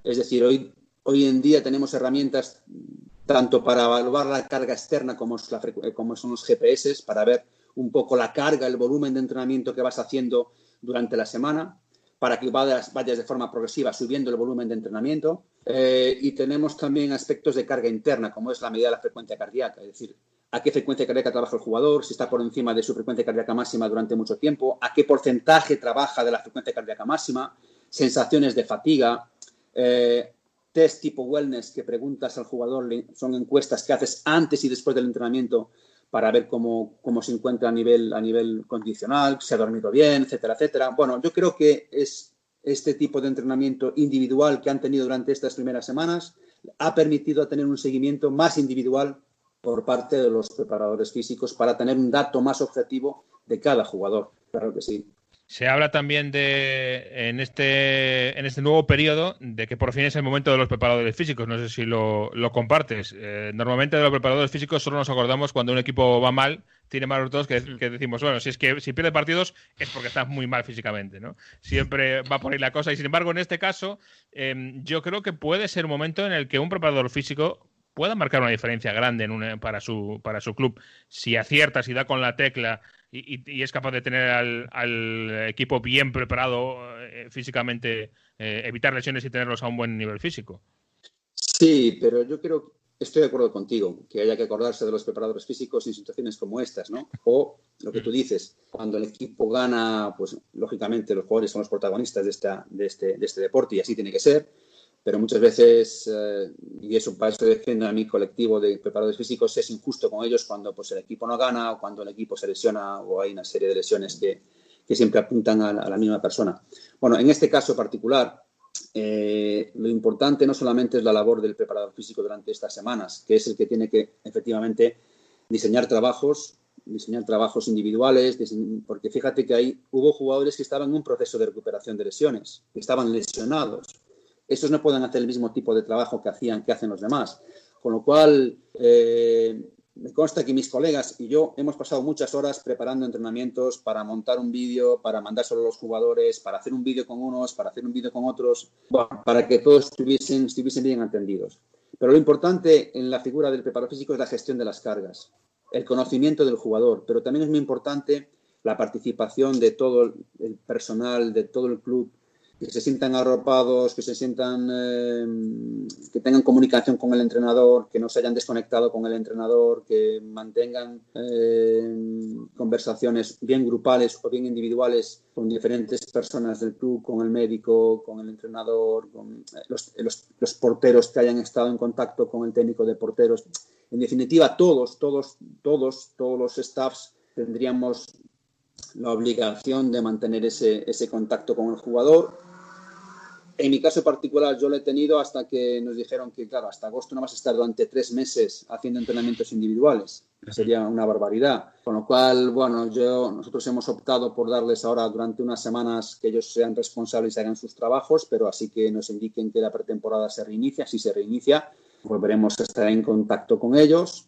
Es decir, hoy, hoy en día tenemos herramientas tanto para evaluar la carga externa como, como son los GPS, para ver un poco la carga, el volumen de entrenamiento que vas haciendo durante la semana, para que vayas, de forma progresiva subiendo el volumen de entrenamiento. Eh, y tenemos también aspectos de carga interna, como es la medida de la frecuencia cardíaca, es decir, a qué frecuencia cardíaca trabaja el jugador, si está por encima de su frecuencia cardíaca máxima durante mucho tiempo, a qué porcentaje trabaja de la frecuencia cardíaca máxima, sensaciones de fatiga, eh, test tipo wellness que preguntas al jugador, son encuestas que haces antes y después del entrenamiento para ver cómo, cómo se encuentra a nivel, a nivel condicional, si ha dormido bien, etcétera, etcétera. Bueno, yo creo que es este tipo de entrenamiento individual que han tenido durante estas primeras semanas ha permitido tener un seguimiento más individual por parte de los preparadores físicos para tener un dato más objetivo de cada jugador. Claro que sí. Se habla también de en este en este nuevo periodo de que por fin es el momento de los preparadores físicos. No sé si lo, compartes. Eh, normalmente de los preparadores físicos solo nos acordamos cuando un equipo va mal, tiene malos resultados, que, que, decimos, bueno, si es que si pierde partidos es porque está muy mal físicamente, ¿no? Siempre va por ahí la cosa. Y sin embargo, en este caso, em, yo creo que puede ser un momento en el que un preparador físico pueda marcar una diferencia grande en para, su, para su club. Si acierta, si da con la tecla y, es capaz de tener al, equipo bien preparado eh, físicamente, eh, evitar lesiones y tenerlos a un buen nivel físico. Sí, pero yo creo, estoy de acuerdo contigo, que haya que acordarse de los preparadores físicos en situaciones como estas, ¿no? O lo que tú dices, cuando el equipo gana, pues lógicamente los jugadores son los protagonistas de, esta, de, este, de este deporte y así tiene que ser, pero muchas veces, eh, y eso para eso defiendo a mi colectivo de preparadores físicos, es injusto con ellos cuando pues, el equipo no gana o cuando el equipo se lesiona o hay una serie de lesiones que, que siempre apuntan a, la misma persona. Bueno, en este caso particular, eh, lo importante no solamente es la labor del preparador físico durante estas semanas, que es el que tiene que efectivamente diseñar trabajos, diseñar trabajos individuales, porque fíjate que ahí hubo jugadores que estaban en un proceso de recuperación de lesiones, que estaban lesionados. Esos no pueden hacer el mismo tipo de trabajo que hacían, que hacen los demás. Con lo cual, eh, me consta que mis colegas y yo hemos pasado muchas horas preparando entrenamientos para montar un vídeo, para mandárselo a los jugadores, para hacer un vídeo con unos, para hacer un vídeo con otros, para que todos estuviesen, estuviesen bien entendidos. Pero lo importante en la figura del preparador físico es la gestión de las cargas, el conocimiento del jugador, pero también es muy importante la participación de todo el personal, de todo el club, que se sientan arropados, que se sientan, eh, que tengan comunicación con el entrenador, que no se hayan desconectado con el entrenador, que mantengan eh, conversaciones bien grupales o bien individuales con diferentes personas del club, con el médico, con el entrenador, con eh, los, porteros que hayan estado en contacto con el técnico de porteros. En definitiva, todos, todos, todos, todos los staffs tendríamos la obligación de mantener ese contacto con el jugador en mi caso particular, yo lo he tenido hasta que nos dijeron que, claro, hasta agosto no vas a estar durante tres meses haciendo entrenamientos individuales. Sería una barbaridad. Con lo cual, bueno, yo, nosotros hemos optado por darles ahora durante unas semanas que ellos sean responsables y hagan sus trabajos, pero así que nos indiquen que la pretemporada se reinicia. Si se reinicia, volveremos a estar en contacto con ellos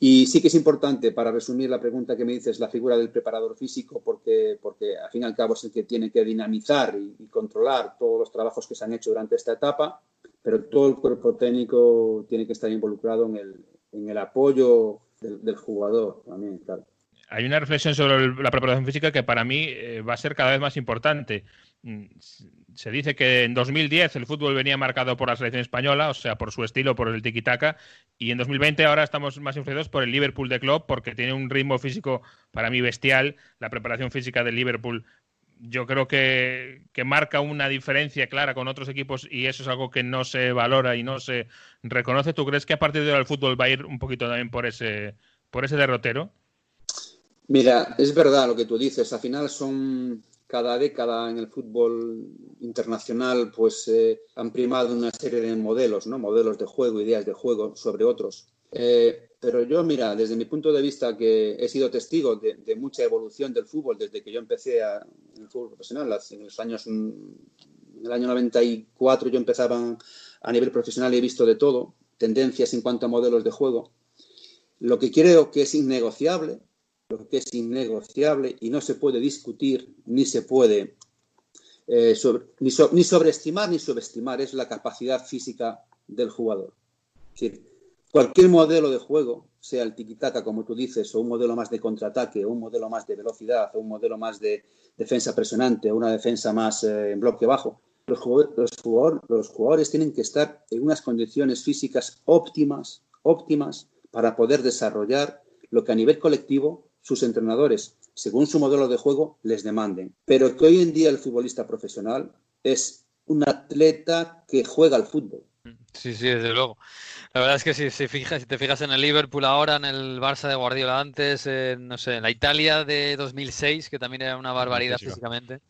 y sí que es importante, para resumir la pregunta que me dices, la figura del preparador físico, porque, porque al fin y al cabo es el que tiene que dinamizar y, controlar todos los trabajos que se han hecho durante esta etapa, pero todo el cuerpo técnico tiene que estar involucrado en el, en el apoyo del, jugador también. Hay una reflexión sobre la preparación física que para mí eh, va a ser cada vez más importante. Mm, se dice que en 2010 el fútbol venía marcado por la selección española, o sea, por su estilo, por el tiki-taka, y en 2020 ahora estamos más influidos por el Liverpool de Klopp porque tiene un ritmo físico para mí bestial. La preparación física del Liverpool yo creo que, que, marca una diferencia clara con otros equipos y eso es algo que no se valora y no se reconoce. ¿Tú crees que a partir de ahora el fútbol va a ir un poquito también por ese, por ese derrotero? Mira, es verdad lo que tú dices. Al final son cada década en el fútbol internacional pues eh, han primado una serie de modelos, ¿no? modelos de juego, ideas de juego sobre otros. Eh, pero yo, mira, desde mi punto de vista, que he sido testigo de, mucha evolución del fútbol desde que yo empecé a, en el fútbol profesional, en los años, en el año 94 yo empezaba a nivel profesional y he visto de todo, tendencias en cuanto a modelos de juego. Lo que creo que es innegociable lo que es innegociable y no se puede discutir ni se puede eh, ni, sobreestimar ni subestimar es la capacidad física del jugador. cualquier modelo de juego, sea el tiquitaca como tú dices, o un modelo más de contraataque, o un modelo más de velocidad, o un modelo más de defensa presionante, o una defensa más eh, en bloque bajo, los los jugadores tienen que estar en unas condiciones físicas óptimas, óptimas para poder desarrollar lo que a nivel colectivo sus entrenadores, según su modelo de juego, les demanden. Pero que hoy en día el futbolista profesional es un atleta que juega al fútbol. Sí, sí, desde luego. La verdad es que si, si, fijas, si te fijas en el Liverpool ahora, en el Barça de Guardiola antes, en, no sé, en la Italia de 2006, que también era una barbaridad físicamente.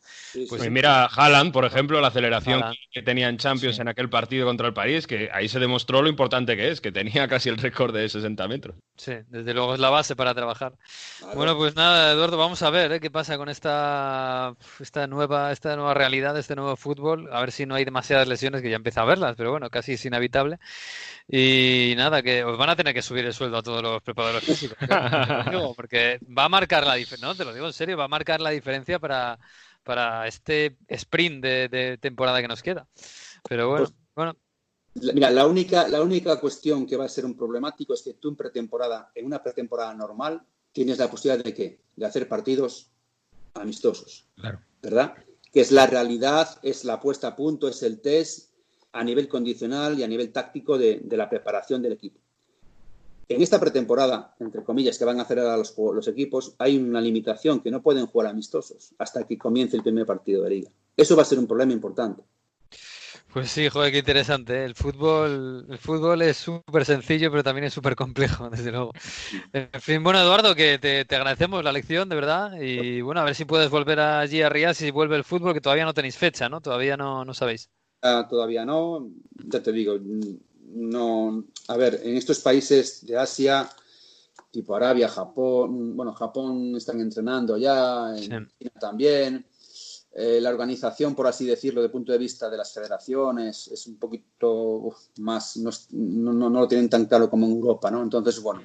Pues mira, Haaland, por ejemplo, la aceleración que tenía en Champions en aquel partido contra el París, que ahí se demostró lo importante que es, que tenía casi el récord de 60 metros. Sí, desde luego es la base para trabajar. Bueno, pues nada, Eduardo, vamos a ver ¿eh? qué pasa con esta, esta, nueva, esta nueva realidad, este nuevo fútbol. A ver si no hay demasiadas lesiones, que ya empieza a verlas, pero bueno, casi es inevitable. Y nada, que os van a tener que subir el sueldo a todos los preparadores físicos. porque va a marcar la diferencia, no, te lo digo en serio, va a marcar la diferencia para, para este sprint de, temporada que nos queda. Pero bueno, pues, bueno. Mira, la única, la única cuestión que va a ser un problemático es que tú en pretemporada, en una pretemporada normal, tienes la posibilidad de qué? De hacer partidos amistosos. Claro. ¿Verdad? Que es la realidad, es la puesta a punto, es el test a nivel condicional y a nivel táctico de, la preparación del equipo. En esta pretemporada, entre comillas, que van a hacer a los, los, equipos, hay una limitación que no pueden jugar amistosos hasta que comience el primer partido de liga. Eso va a ser un problema importante. Pues sí, joder, qué interesante. ¿eh? El fútbol, el fútbol es súper sencillo, pero también es súper complejo, desde luego. En fin, bueno, Eduardo, que te, agradecemos la lección, de verdad. Y bueno, a ver si puedes volver allí a Rías si vuelve el fútbol, que todavía no tenéis fecha, ¿no? Todavía no, no sabéis. Ah, todavía no, ya te digo, no. A ver, en estos países de Asia, tipo Arabia, Japón, bueno, Japón están entrenando ya, en China también. Eh, la organización, por así decirlo, desde el punto de vista de las federaciones, es un poquito más, no, no, lo tienen tan claro como en Europa, ¿no? Entonces, bueno,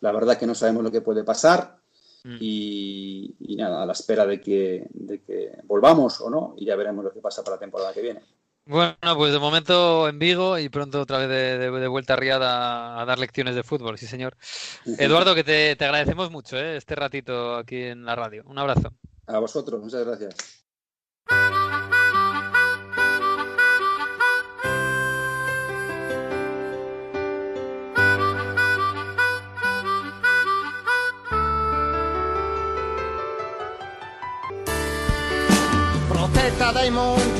la verdad que no sabemos lo que puede pasar mm. y, nada, a la espera de que, de que volvamos o no, y ya veremos lo que pasa para la temporada que viene. Bueno, pues de momento en Vigo y pronto otra vez de, vuelta a Riada a dar lecciones de fútbol, sí señor. Eduardo, que te, te agradecemos mucho ¿eh? este ratito aquí en la radio. Un abrazo. A vosotros, muchas gracias. Protetta dai monti,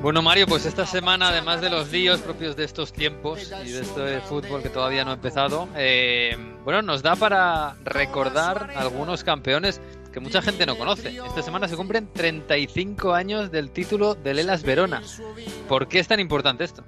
Bueno, Mario, pues esta semana, además de los líos propios de estos tiempos y de este fútbol que todavía no ha empezado, eh, bueno, nos da para recordar algunos campeones que mucha gente no conoce. Esta semana se cumplen 35 años del título del Elas Verona. ¿Por qué es tan importante esto?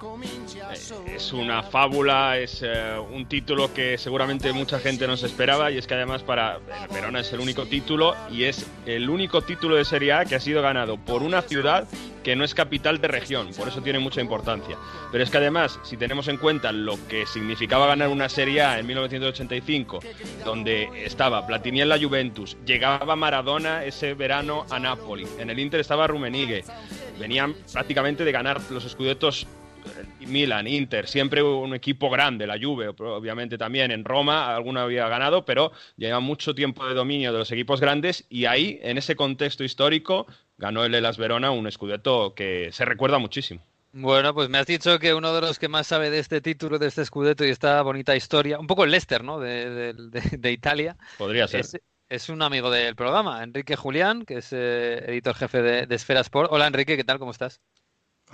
Eh, es una fábula, es eh, un título que seguramente mucha gente no se esperaba y es que además para el Verona es el único título y es el único título de Serie A que ha sido ganado por una ciudad que no es capital de región, por eso tiene mucha importancia. Pero es que además, si tenemos en cuenta lo que significaba ganar una Serie A en 1985, donde estaba Platini en la Juventus, llegaba Maradona ese verano a Napoli, en el Inter estaba Rummenigge, venían prácticamente de ganar los escudetos Milan, Inter, siempre un equipo grande, la Juve, obviamente también en Roma, alguno había ganado, pero lleva mucho tiempo de dominio de los equipos grandes y ahí, en ese contexto histórico, ganó el Elas Verona un Scudetto que se recuerda muchísimo. Bueno, pues me has dicho que uno de los que más sabe de este título, de este Scudetto y esta bonita historia, un poco el Leicester, ¿no? De, Italia. Podría ser. Es, un amigo del programa, Enrique Julián, que es eh, editor jefe de, Esfera Sport. Hola Enrique, ¿qué tal? ¿Cómo estás?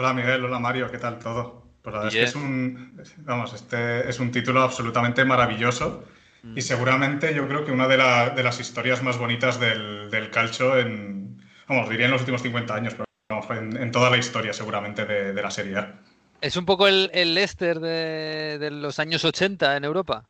Hola Miguel, hola Mario, ¿qué tal todo? Pues la verdad es que es un, vamos, este es un título absolutamente maravilloso y mm. seguramente yo creo que una de, las historias más bonitas del, del calcio en, vamos, diría en los últimos 50 años, pero en, toda la historia seguramente de, la Serie A. ¿Es un poco el, el Leicester de, los años 80 en Europa?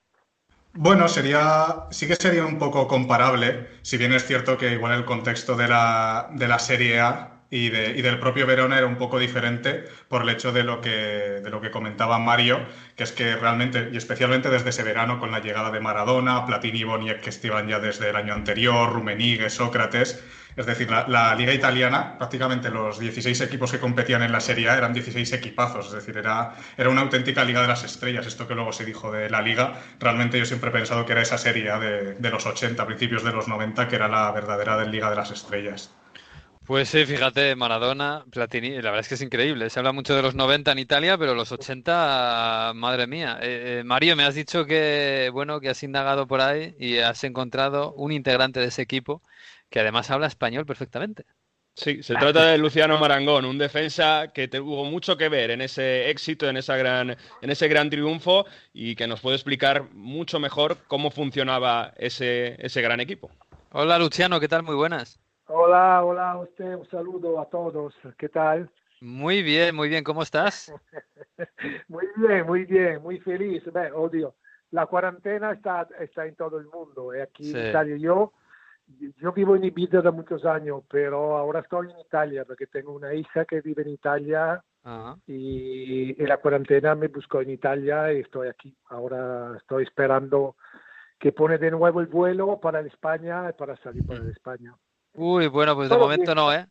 Bueno, sería, sí que sería un poco comparable, si bien es cierto que igual el contexto de la, de la Serie A y, de, del propio Verona era un poco diferente por el hecho de lo, que, de lo que comentaba Mario, que es que realmente, y especialmente desde ese verano con la llegada de Maradona, Platini y Boniek que estaban ya desde el año anterior, Rummenigge, Sócrates, es decir, la, liga italiana, prácticamente los 16 equipos que competían en la Serie eran 16 equipazos, es decir, era, era una auténtica liga de las estrellas, esto que luego se dijo de la liga. Realmente yo siempre he pensado que era esa Serie de, de los 80, principios de los 90, que era la verdadera liga de las estrellas. Pues sí, fíjate, Maradona, Platini, la verdad es que es increíble. Se habla mucho de los 90 en Italia, pero los 80, madre mía. Eh, eh, Mario, me has dicho que, bueno, que has indagado por ahí y has encontrado un integrante de ese equipo que además habla español perfectamente. Sí, se trata de Luciano Marangón, un defensa que tuvo mucho que ver en ese éxito, en, esa gran, en ese gran triunfo y que nos puede explicar mucho mejor cómo funcionaba ese, ese gran equipo. Hola Luciano, ¿qué tal? Muy buenas. Hola, hola a usted, un saludo a todos, ¿qué tal? Muy bien, muy bien, ¿cómo estás? muy bien, muy bien, muy feliz. Odio, la cuarentena está, está en todo el mundo, y ¿eh? aquí en Italia yo yo vivo en Ibiza de muchos años, pero ahora estoy en Italia porque tengo una hija que vive en Italia y, en la cuarentena me buscó en Italia y estoy aquí. Ahora estoy esperando que pone de nuevo el vuelo para España y para salir para España. Uy, bueno, pues de momento no, ¿eh?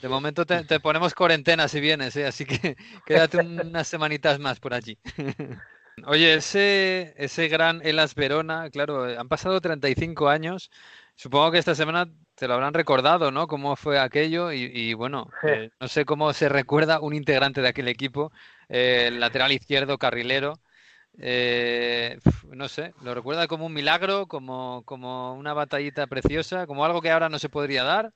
De momento te, ponemos cuarentena si vienes, ¿eh? así que quédate unas semanitas más por allí. Oye, ese, ese gran Elas Verona, claro, han pasado 35 años Supongo que esta semana te lo habrán recordado, ¿no? Cómo fue aquello y, bueno, eh, no sé cómo se recuerda un integrante de aquel equipo, eh, el lateral izquierdo, carrilero. Eh, no sé, lo recuerda como un milagro, como, como una batallita preciosa, como algo que ahora no se podría dar.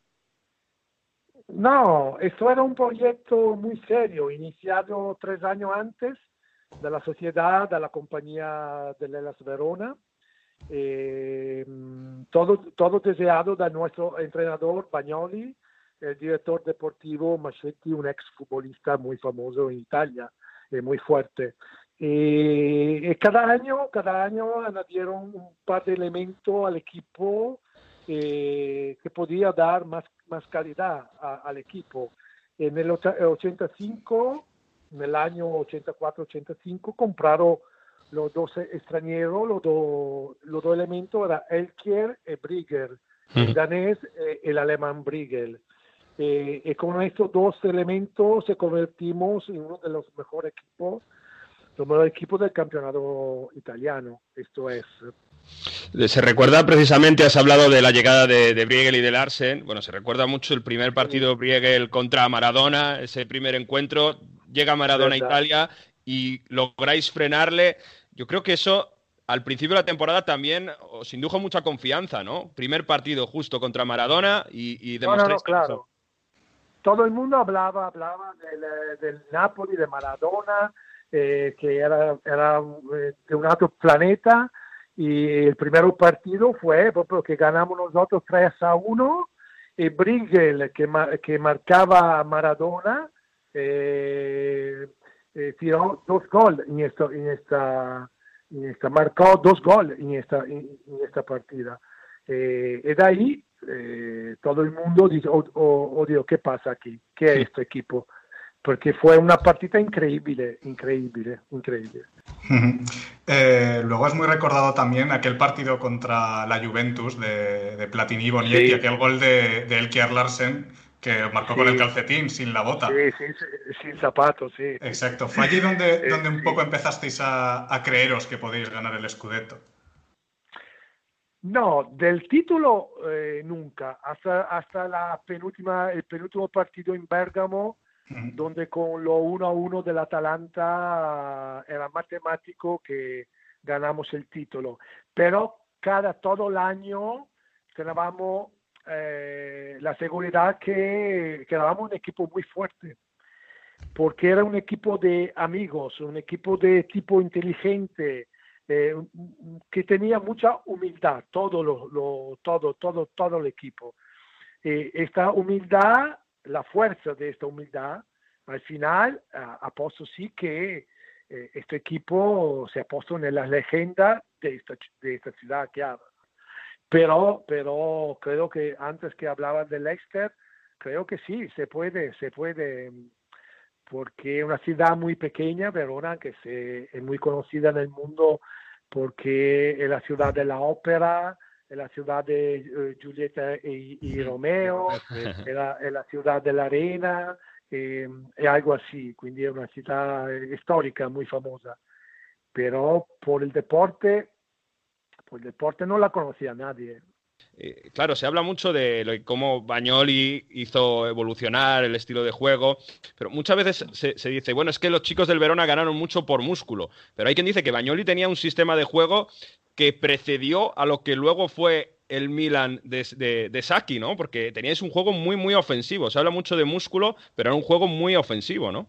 No, esto era un proyecto muy serio, iniciado tres años antes de la sociedad, de la compañía de Lelas Verona. Eh, todo, todo deseado de nuestro entrenador Bagnoli, el director deportivo Machetti, un ex futbolista muy famoso en Italia, eh, muy fuerte. Y cada año, cada año añadieron un par de elementos al equipo eh, que podía dar más, más calidad al equipo. En el 85, en el año 84-85, compraron los dos extranjeros, los dos los dos elementos eran Elkier y Brigger, el danés y el alemán Brigel. Eh, y con estos dos elementos se convertimos en uno de los mejores equipos, los mejores equipos del campeonato italiano. Esto es se recuerda precisamente, has hablado de la llegada de, de, Briegel y de Larsen. Bueno, se recuerda mucho el primer partido Briegel contra Maradona, ese primer encuentro. Llega Maradona a Italia y lográis frenarle. Yo creo que eso al principio de la temporada también os indujo mucha confianza, ¿no? Primer partido justo contra Maradona y, y claro. Todo el mundo hablaba, hablaba del, Napoli, de Maradona, eh, que era, era eh, de un otro planeta y el primer partido fue porque ganamos nosotros 3 a 1 y Brigel que, que marcaba Maradona eh, eh, tiró dos goles en esta, en esta, en esta marcó dos goles en esta, en, esta partida eh, y de ahí eh, todo el mundo dice oh, oh, oh, Dios, ¿qué pasa aquí? ¿qué es este equipo? Porque fue una partida increíble, increíble, increíble. eh, luego es muy recordado también aquel partido contra la Juventus de, de Platini y Bonietti, aquel gol de, de Elkier Larsen que marcó con el calcetín, sin la bota. Sí, sí, sin zapatos, sí. Exacto. Fue allí donde, donde un poco empezasteis a, a, creeros que podéis ganar el Scudetto. No, del título eh, nunca. Hasta, hasta la penúltima, el penúltimo partido en Donde con lo 1 a 1 del Atalanta era matemático que ganamos el título. Pero cada todo el año teníamos eh, la seguridad que, que un equipo muy fuerte, porque era un equipo de amigos, un equipo de tipo inteligente, eh, que tenía mucha humildad, todo, lo, todo, todo, todo el equipo. Eh, esta humildad la fuerza de esta humildad, al final ha, puesto sí que eh, este equipo se ha puesto en la leyenda de esta, de esta ciudad. Pero, pero creo que antes que hablaba de Leicester, creo que sí, se puede, se puede, porque es una ciudad muy pequeña, Verona, que se, es muy conocida en el mundo porque es la ciudad de la ópera, es la ciudad de uh, Giulietta y, y Romeo, è la, è la, ciudad de la arena, e, è algo así, quindi è una città storica muy famosa. Pero por el deporte, por el deporte no la conocía nadie. Eh, claro, se habla mucho de cómo Bagnoli hizo evolucionar el estilo de juego, pero muchas veces se, se, dice, bueno, es que los chicos del Verona ganaron mucho por músculo, pero hay quien dice que Bagnoli tenía un sistema de juego que precedió a lo que luego fue el Milan de, Saki, ¿no? Porque teníais un juego muy, muy ofensivo. Se habla mucho de músculo, pero era un juego muy ofensivo, ¿no?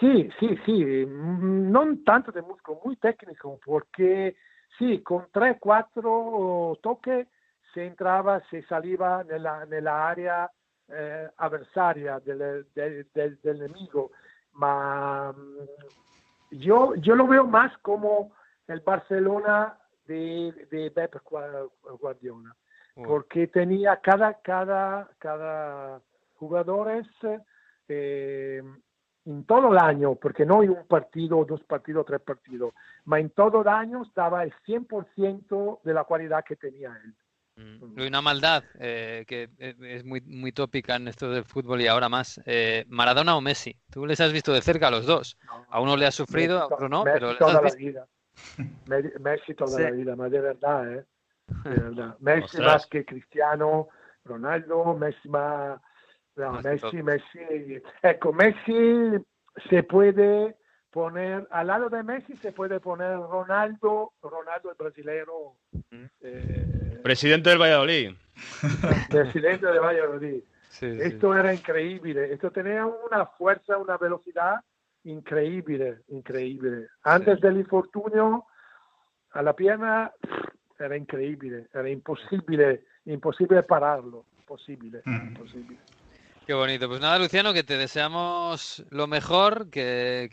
Sí, sí, sí. No tanto de músculo, muy técnico, porque sí, con 3, 4 toques se entraba, se salía en la área eh, adversaria del, del, del, del, yo lo veo más como el Barcelona de, de Pep Guardiola, oh. porque tenía cada, cada, cada jugadores eh, en todo el año, porque no en un partido, dos partidos, tres partidos, pero en todo el año daba el 100% de la cualidad que tenía él. Mm. Una maldad eh, que es muy, muy tópica en esto del fútbol y ahora más. Eh, Maradona o Messi. Tú les has visto de cerca a los dos. A uno le ha sufrido, a otro no, pero les has visto. Messi toda la vida, ma de verdad, ¿eh? de verdad. Messi más que Cristiano, Ronaldo, Messi más... No, Messi, Messi... Ecco, Messi se puede poner, al lado de Messi se puede poner Ronaldo, Ronaldo el brasileño. Eh, presidente del Valladolid. Presidente del Valladolid. Esto era increíble, esto tenía una fuerza, una velocidad increíble, increíble. Antes del infortunio a la pierna era increíble, era imposible, imposible pararlo, imposible, imposible. Qué bonito. Pues nada, Luciano, que te deseamos lo mejor, que,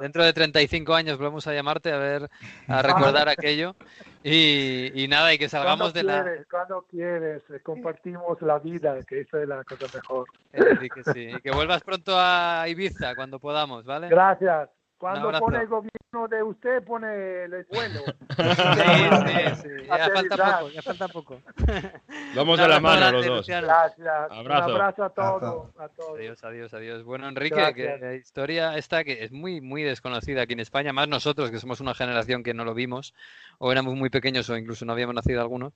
dentro de 35 años volvemos a llamarte a ver, a recordar aquello. Y, nada, y que salgamos de la... Cuando quieres, eh, compartimos la vida, que eso es la cosa mejor. Eh, que sí. Y que vuelvas pronto a Ibiza cuando podamos, ¿vale? Gracias. Cuando pone el gobierno de usted, pone el vuelo. Sí, sí, sí. Ya falta poco, ya falta poco. Vamos de la mano los dos. Gracias. Abrazo. Un abrazo a todos, a todos. Adiós, adiós, adiós. Bueno, Enrique, que la historia esta que es muy, muy desconocida aquí en España, más nosotros que somos una generación que no lo vimos, o éramos muy pequeños o incluso no habíamos nacido algunos.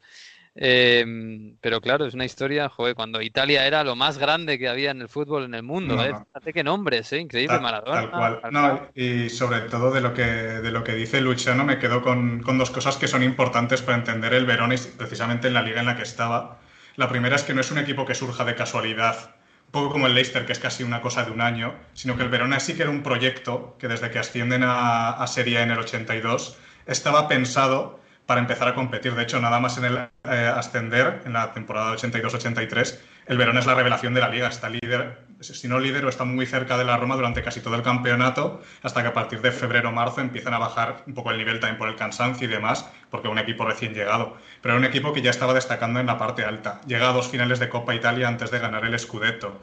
Eh, pero claro, es una historia, joder, cuando Italia era lo más grande que había en el fútbol en el mundo. ¿eh? Fíjate qué nombres, ¿eh? Increíble, Maradona. Tal cual. no, y sobre todo de lo que, de lo que dice Luciano, me quedo con, con, dos cosas que son importantes para entender el Verona precisamente en la liga en la que estaba. La primera es que no es un equipo que surja de casualidad, un poco como el Leicester, que es casi una cosa de un año, sino que el Verona sí que era un proyecto que desde que ascienden a, a Serie en el 82 estaba pensado para empezar a competir. De hecho, nada más en el eh, ascender, en la temporada 82-83, el Verón es la revelación de la liga. Está líder, si no líder, o está muy cerca de la Roma durante casi todo el campeonato, hasta que a partir de febrero-marzo empiezan a bajar un poco el nivel también por el cansancio y demás, porque es un equipo recién llegado. Pero era un equipo que ya estaba destacando en la parte alta. Llega a dos finales de Copa Italia antes de ganar el Scudetto.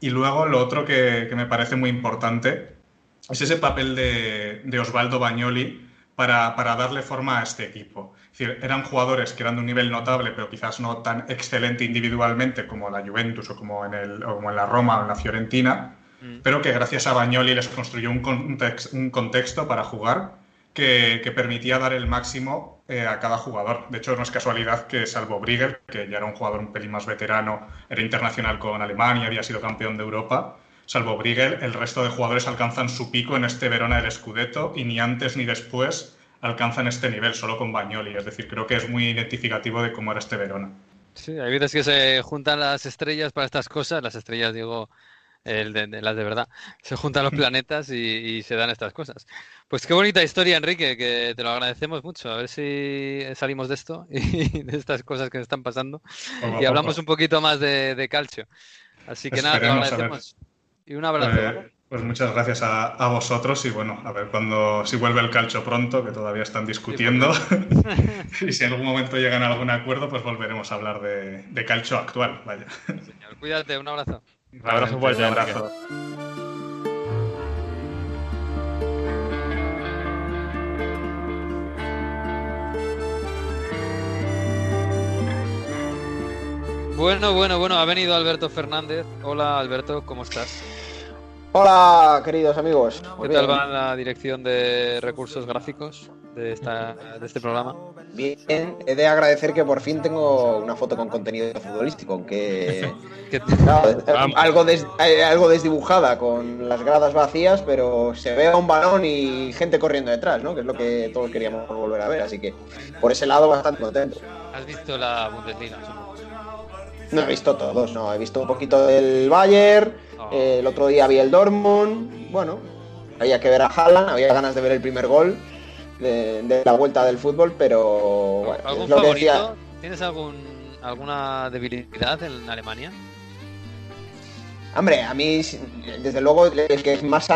Y luego lo otro que, me parece muy importante es ese papel de, de Osvaldo Bagnoli para, para, darle forma a este equipo. Es decir, eran jugadores que eran de un nivel notable, pero quizás no tan excelente individualmente como la Juventus o como en, el, o como en la Roma o en la Fiorentina, mm. pero que gracias a Bagnoli les construyó un, context, un contexto para jugar que, que, permitía dar el máximo eh, a cada jugador. De hecho, no es casualidad que, salvo Briegel, que ya era un jugador un pelín más veterano, era internacional con Alemania, había sido campeón de Europa, salvo Briegel, el resto de jugadores alcanzan su pico en este Verona del Scudetto y ni antes ni después alcanzan este nivel, solo con Bagnoli. Es decir, creo que es muy identificativo de cómo era este Verona. Sí, hay veces que se juntan las estrellas para estas cosas, las estrellas, digo, el de, las de verdad. Se juntan los planetas y, se dan estas cosas. Pues qué bonita historia, Enrique, que te lo agradecemos mucho. A ver si salimos de esto y de estas cosas que están pasando y hablamos un poquito más de, calcio. Así que nada, te lo agradecemos. Y un abrazo. Eh, pues muchas gracias a, vosotros y bueno, a ver cuando si vuelve el calcio pronto, que todavía están discutiendo, y si en algún momento llegan a algún acuerdo, pues volveremos a hablar de, de calcio actual. Vaya. Señor, cuídate, un abrazo. Un abrazo fuerte, un abrazo. Bueno, bueno, bueno, ha venido Alberto Fernández. Hola Alberto, ¿cómo estás? Hola, queridos amigos. ¿Qué tal va la dirección de recursos gráficos de, esta, de este programa? Bien, he de agradecer que por fin tengo una foto con contenido futbolístico, aunque algo, eh, algo desdibujada, con las gradas vacías, pero se ve a un balón y gente corriendo detrás, ¿no? que es lo que todos queríamos volver a ver. Así que por ese lado bastante contento. ¿Has visto la Bundesliga? No he visto todos, no. He visto un poquito del Bayern, ah. eh, el otro día vi el Dortmund. Bueno, había que ver a Haaland, había ganas de ver el primer gol de, la vuelta del fútbol, pero bueno, ¿Algún favorito? ¿Tienes algún, alguna debilidad en Alemania? Hombre, a mí, desde luego, el que más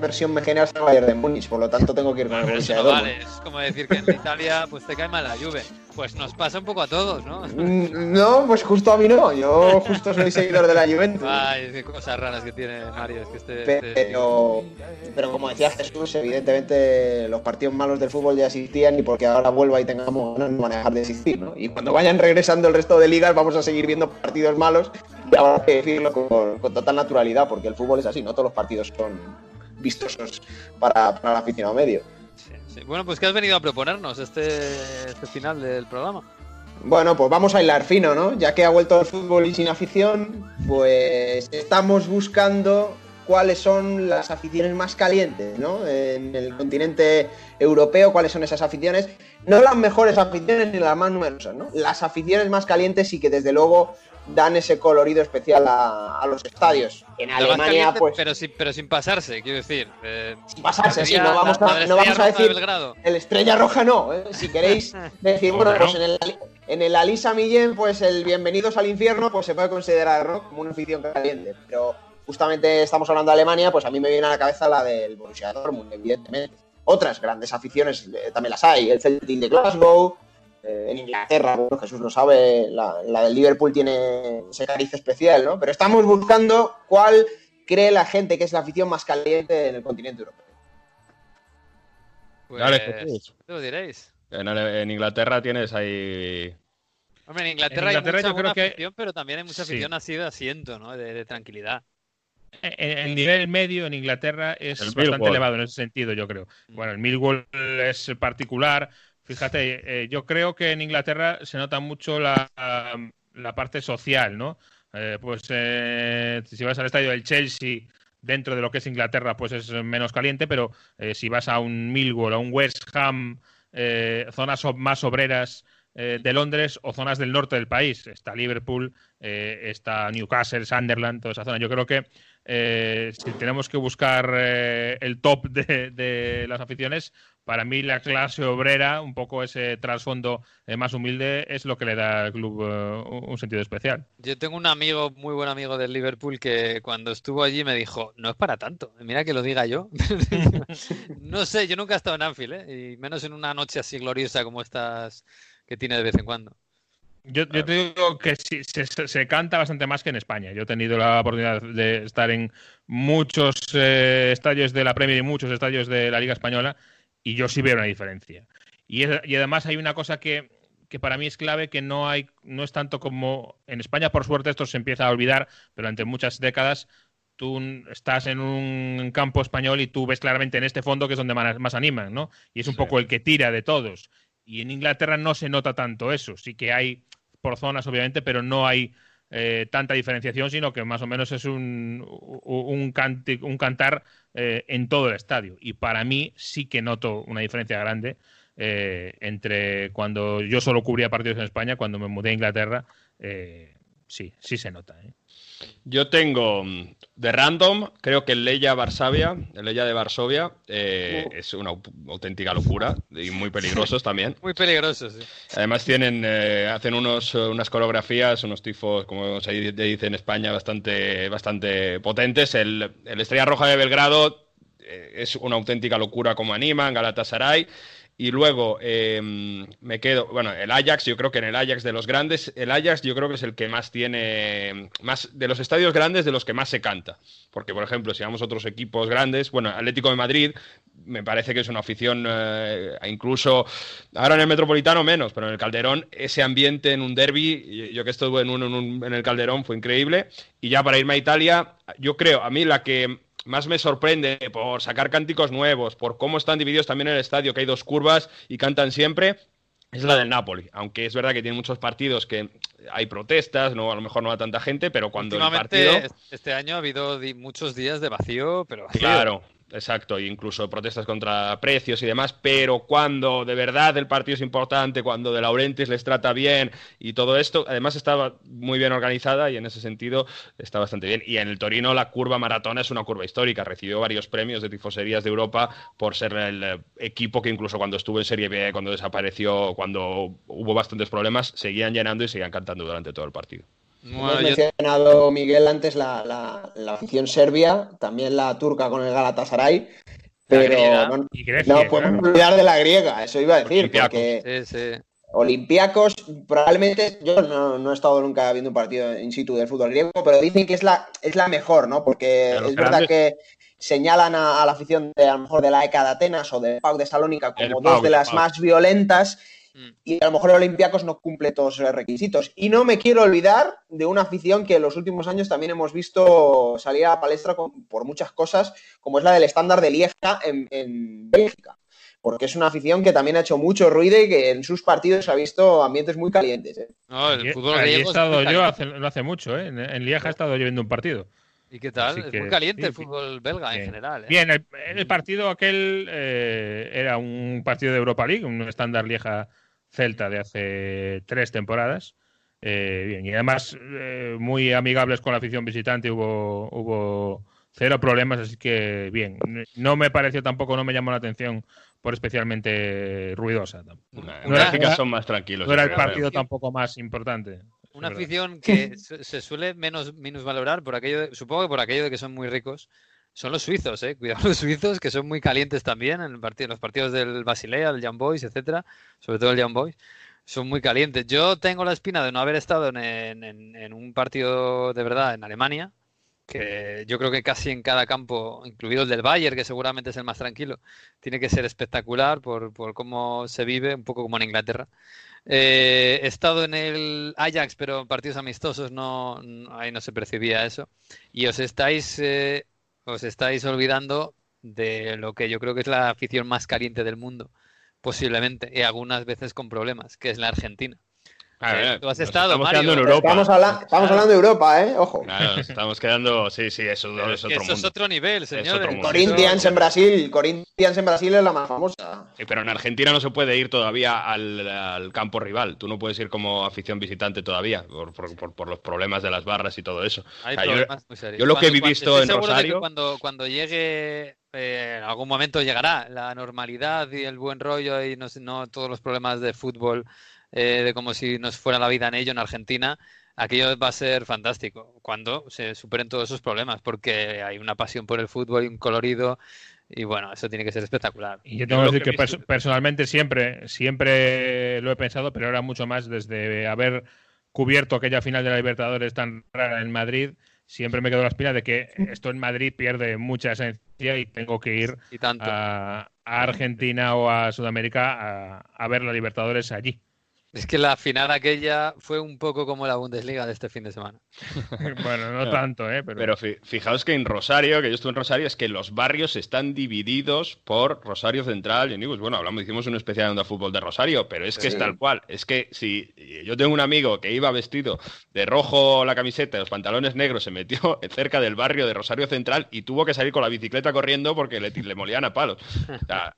versión me genera es el Bayern de Múnich, por lo tanto tengo que ir con el Borussia Vale, es como decir que en Italia pues te cae mal la Juve. Pues nos pasa un poco a todos, ¿no? Mm, no, pues justo a mí no. Yo justo soy seguidor de la Juventus. Ay, qué cosas raras que tiene Mario. Es que este, pero, pero como decía Jesús, evidentemente los partidos malos del fútbol ya existían y porque ahora vuelva y tengamos no van a dejar de existir, ¿no? Y cuando vayan regresando el resto de ligas vamos a seguir viendo partidos malos y ahora hay que decirlo con, con total naturalidad porque el fútbol es así, no todos los partidos son vistosos para, para el aficionado medio. Bueno, pues ¿qué has venido a proponernos este, este final del programa? Bueno, pues vamos a hilar fino, ¿no? Ya que ha vuelto el fútbol y sin afición, pues estamos buscando cuáles son las aficiones más calientes, ¿no? En el continente europeo, cuáles son esas aficiones. No las mejores aficiones ni las más numerosas, ¿no? Las aficiones más calientes y que desde luego dan ese colorido especial a, los estadios. En Alemania, pues. Pero sin, pero sin pasarse, quiero decir. Eh, sin pasarse, sí, no vamos a, no vamos a decir. El Estrella Roja no. ¿eh? Si queréis decir, bueno, pues en el, en el Alisa Millén, pues el Bienvenidos al Infierno, pues se puede considerar ¿no? como una afición caliente. Pero justamente estamos hablando de Alemania, pues a mí me viene a la cabeza la del Borussia Dortmund, evidentemente. Otras grandes aficiones eh, también las hay, el Celtic de Glasgow, eh, en Inglaterra, bueno, Jesús lo sabe, la, del Liverpool tiene ese cariz especial, ¿no? Pero estamos buscando cuál cree la gente que es la afición más caliente en el continente europeo. Pues, lo diréis? En, Inglaterra tienes ahí Hombre, en Inglaterra, hay mucha yo creo que... afición, pero también hay mucha afición así de asiento, ¿no? de, tranquilidad. El nivel medio en Inglaterra es bastante elevado en ese sentido, yo creo. Mm. Bueno, el Millwall es particular. Fíjate, eh, yo creo que en Inglaterra se nota mucho la, parte social, ¿no? Eh, pues eh, si vas al estadio del Chelsea, dentro de lo que es Inglaterra, pues es menos caliente, pero si vas a un Millwall, a un West Ham, zonas más obreras de Londres o zonas del norte del país, está Liverpool, está Newcastle, Sunderland, toda esa zona. Yo creo que eh, si tenemos que buscar eh, el top de, las aficiones, para mí la clase obrera, un poco ese trasfondo eh, más humilde, es lo que le da al club un sentido especial. Yo tengo un amigo, muy buen amigo del Liverpool, que cuando estuvo allí me dijo, no es para tanto, mira que lo diga yo. no sé, yo nunca he estado en Anfield, y menos en una noche así gloriosa como estas que tiene de vez en cuando. Yo, te digo que se, canta bastante más que en España. Yo he tenido la oportunidad de estar en muchos eh, estadios de la Premier y muchos estadios de la Liga Española y yo sí veo una diferencia. Y, además hay una cosa que, para mí es clave, que no, hay, no es tanto como en España, por suerte esto se empieza a olvidar, pero durante muchas décadas tú estás en un campo español y tú ves claramente en este fondo que es donde más, animan, ¿no? Y es un poco el que tira de todos. Y en Inglaterra no se nota tanto eso. Sí que hay por zonas, obviamente, pero no hay eh, tanta diferenciación, sino que más o menos es un, un, cantar eh, en todo el estadio. Y para mí sí que noto una diferencia grande eh, entre cuando yo solo cubría partidos en España, cuando me mudé a Inglaterra, sí, sí se nota. Yo tengo mm, de random, creo que el Leia el Leia de Varsovia, eh, es una auténtica locura y muy peligrosos también. Muy peligrosos, sí. Además tienen, eh, hacen unos, unas coreografías, unos tifos, como se dice en España, bastante, bastante potentes. El, el Estrella Roja de Belgrado eh, es una auténtica locura como animan, Galatasaray. Y luego em, me quedo, bueno, el Ajax, yo creo que en el Ajax de los grandes, el Ajax yo creo que es el que más tiene, más de los estadios grandes de los que más se canta. Porque, por ejemplo, si vamos a otros equipos grandes, bueno, Atlético de Madrid me parece que es una afición, eh, incluso ahora en el Metropolitano menos, pero en el Calderón, ese ambiente en un derby, yo que estuve en, en, en el Calderón fue increíble. Y ya para irme a Italia, yo creo, a mí la que más me sorprende por sacar cánticos nuevos, por cómo están divididos también en el estadio, que hay dos curvas y cantan siempre, es la del Napoli. Aunque es verdad que tiene muchos partidos que hay protestas, no a lo mejor no va tanta gente, pero cuando el partido... Este año ha habido muchos días de vacío, pero vacío. Claro, Exacto, incluso protestas contra precios y demás, pero cuando de verdad el partido es importante, cuando De Laurentiis les trata bien y todo esto, además estaba muy bien organizada y en ese sentido está bastante bien. Y en el Torino la curva maratona es una curva histórica, recibió varios premios de tifoserías de Europa por ser el eh, equipo que incluso cuando estuvo en Serie B, cuando desapareció, cuando hubo bastantes problemas, seguían llenando y seguían cantando durante todo el partido. Hemos mencionado, Miguel, antes la, la, afición serbia, también la turca con el Galatasaray. Pero no, no podemos olvidar de la griega, eso iba a decir, porque sí, Olympiacos, probablemente, yo no, he estado nunca viendo un partido in situ del fútbol griego, pero dicen que es la, es la mejor, ¿no? Porque es verdad que señalan a, la afición de a lo mejor de la ECA de Atenas o de Pau de Salónica como dos de las más violentas y a lo mejor el Olympiacos no cumple todos esos requisitos. Y no me quiero olvidar de una afición que en los últimos años también hemos visto salir a la palestra por muchas cosas, como es la del estándar de Lieja en, Bélgica. porque es una afición que también ha hecho mucho ruido y que en sus partidos ha visto ambientes muy calientes. ¿eh? No, el fútbol Allí he gallego es estado yo caliente. hace, no hace mucho, ¿eh? En, en Lieja he estado yo viendo un partido. ¿Y qué tal? Así es que, muy caliente sí, el fútbol belga en general. ¿eh? Bien, el, el partido aquel eh, era un partido de Europa League, un estándar Lieja Celta de hace tres temporadas. Eh, bien, y además eh, muy amigables con la afición visitante, hubo, hubo cero problemas, así que bien. No me pareció tampoco, no me llamó la atención por especialmente ruidosa. En No era- Bélgica son más tranquilos. No era el partido tampoco más importante. Una afición que se suele menos valorar por aquello, de- supongo que por aquello de que son muy ricos, son los suizos, eh. Cuidado los suizos que son muy calientes también en el partido, los partidos del Basilea, del Young Boys, etcétera, sobre todo el Young Boys, son muy calientes. Yo tengo la espina de no haber estado en, en- en un partido de verdad en Alemania, que yo creo que casi en cada campo, incluido el del Bayern, que seguramente es el más tranquilo, tiene que ser espectacular por, por cómo se vive, un poco como en Inglaterra. Eh, he estado en el Ajax, pero en partidos amistosos no, no- ahí no se percibía eso. Y os estáis, eh, os estáis olvidando de lo que yo creo que es la afición más caliente del mundo, posiblemente, y algunas veces con problemas, que es la Argentina. Eh, tú has estado, estamos Mario. quedando en Europa. Estamos, habla- estamos hablando de Europa, ¿eh? Ojo. Claro, estamos quedando. Sí, sí, eso Pero es es que otro eso es otro nivel, otro mundo. Corinthians en Brasil, Corinthians en Brasil es la más famosa. Sí, pero en Argentina no se puede ir todavía al, al campo rival. Tú no puedes ir como afición visitante todavía por, por- por- por los problemas de las barras y todo eso. Hay O sea, yo- problemas muy serios. yo lo que he Cuando- cuando- visto en que Rosario- cuando, cuando llegue, eh, en algún momento llegará la normalidad y el buen rollo y no, no todos los problemas de fútbol, eh, de como si nos fuera la vida en ello en Argentina, aquello va a ser fantástico cuando se superen todos esos problemas, porque hay una pasión por el fútbol y un colorido. Y bueno, eso tiene que ser espectacular. Y yo tengo que decir que personalmente siempre, siempre lo he pensado, pero ahora mucho más desde haber cubierto aquella final de la Libertadores tan rara en Madrid, siempre me quedo la espina de que esto en Madrid pierde mucha esencia y tengo que ir Y tanto. a, a Argentina o a Sudamérica a, a ver la Libertadores allí. Es que la final aquella fue un poco como la Bundesliga de este fin de semana. bueno, no No. tanto, ¿eh? Pero, Pero fi- fijaos que en Rosario, que yo estuve en Rosario, es que los barrios están divididos por Rosario Central y Enibus. Bueno, hablamos, hicimos un especial en Onda Fútbol de Rosario, pero es que Sí. es tal cual. Es que si yo tengo un amigo que iba vestido de rojo la camiseta y los pantalones negros, se metió cerca del barrio de Rosario Central y tuvo que salir con la bicicleta corriendo porque le, le molían a palos. O sea,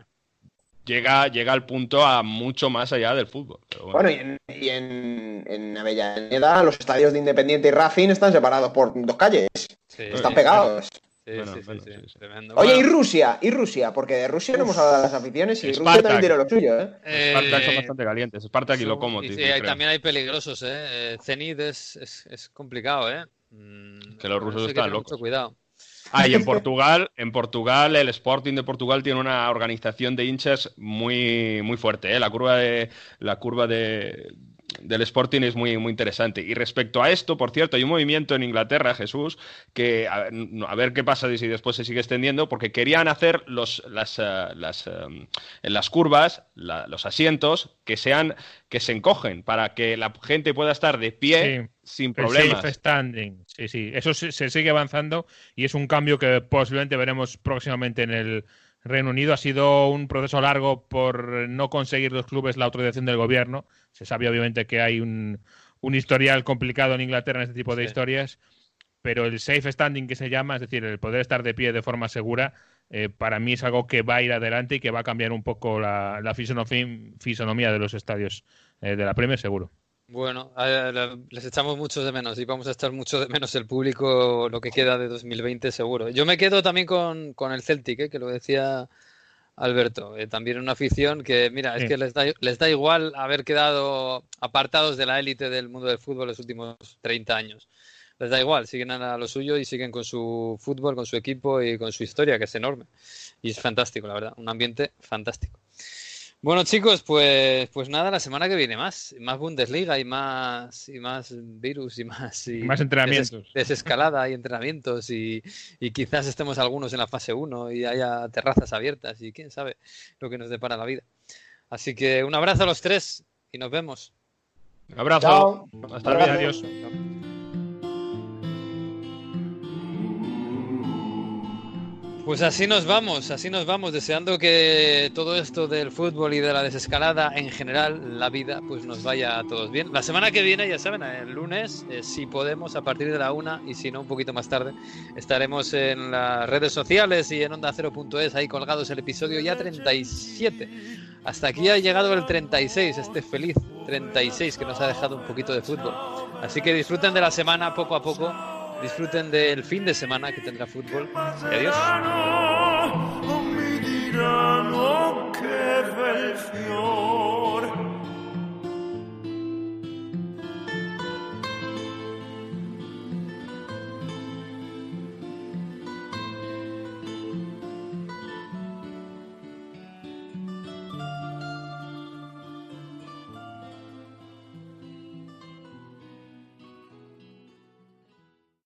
llega, llega al punto a mucho más allá del fútbol. Pero bueno. Bueno, y en, y en, en Avellaneda los estadios de Independiente y Racing están separados por dos calles. Sí, Están sí, pegados. Sí, Bueno, sí, sí, bueno, sí, sí, sí. tremendo. Oye, y Rusia, y Rusia, porque de Rusia no hemos hablado de las aficiones y Rusia también tiene lo suyo, ¿eh? Spartak son eh, bastante calientes. Spartak y Lokomotiv. sí, hay- también hay peligrosos, ¿eh? Eh, Zenit es, es, es complicado, ¿eh? Mm, Que los rusos están locos. Mucho cuidado. Ah, y en Portugal, en Portugal, el Sporting de Portugal tiene una organización de hinchas muy, muy fuerte. ¿eh? La curva de la curva de del Sporting es muy, muy interesante. Y respecto a esto, por cierto, hay un movimiento en Inglaterra, Jesús, que a, ver- no, a ver qué pasa y si después se sigue extendiendo, porque querían hacer los, las, eh, las, eh, en las curvas, la- los asientos, que sean, que se encogen, para que la gente pueda estar de pie sin El problemas. safe standing, sí, sí. Eso se, se sigue avanzando y es un cambio que posiblemente veremos próximamente en el Reino Unido. Ha sido un proceso largo por no conseguir los clubes la autorización del gobierno. Se sabe obviamente que hay un, un historial complicado en Inglaterra en este tipo de Sí. historias, pero el safe standing que se llama, es decir, el poder estar de pie de forma segura, eh, para mí es algo que va a ir adelante y que va a cambiar un poco la, la fisonomía, de los estadios eh, de la Premier, seguro. Bueno, le- les echamos muchos de menos y vamos a estar mucho de menos el público lo que queda de 2020 seguro. Yo me quedo también con, con el Celtic, eh, que lo decía Alberto. eh, también una afición que, mira, es Sí. que les da, les da igual haber quedado apartados de la élite del mundo del fútbol los últimos 30 años. Les da igual, siguen a lo suyo y siguen con su fútbol, con su equipo y con su historia, que es enorme. Y es fantástico, la verdad, un ambiente fantástico. Bueno, chicos, pues, pues nada, la semana que viene más, más Bundesliga y más, y más virus y más, y Más entrenamientos. des- desescalada y entrenamientos y, y quizás estemos algunos en la fase 1 y haya terrazas abiertas y quién sabe lo que nos depara la vida. Así que un abrazo a los tres y nos vemos. Un abrazo. Chao. Hasta luego. Adiós. Pues así nos vamos, así nos vamos, deseando que todo esto del fútbol y de la desescalada en general, la vida, pues nos vaya a todos bien. La semana que viene, ya saben, el lunes, eh, si podemos, a partir de la una y si no, un poquito más tarde, estaremos en las redes sociales y en onda cero.es ahí colgados el episodio ya 37. Hasta aquí ha llegado el 36, este feliz 36 que nos ha dejado un poquito de fútbol. Así que disfruten de la semana poco a poco disfruten del fin de semana que tendrá fútbol. Adiós.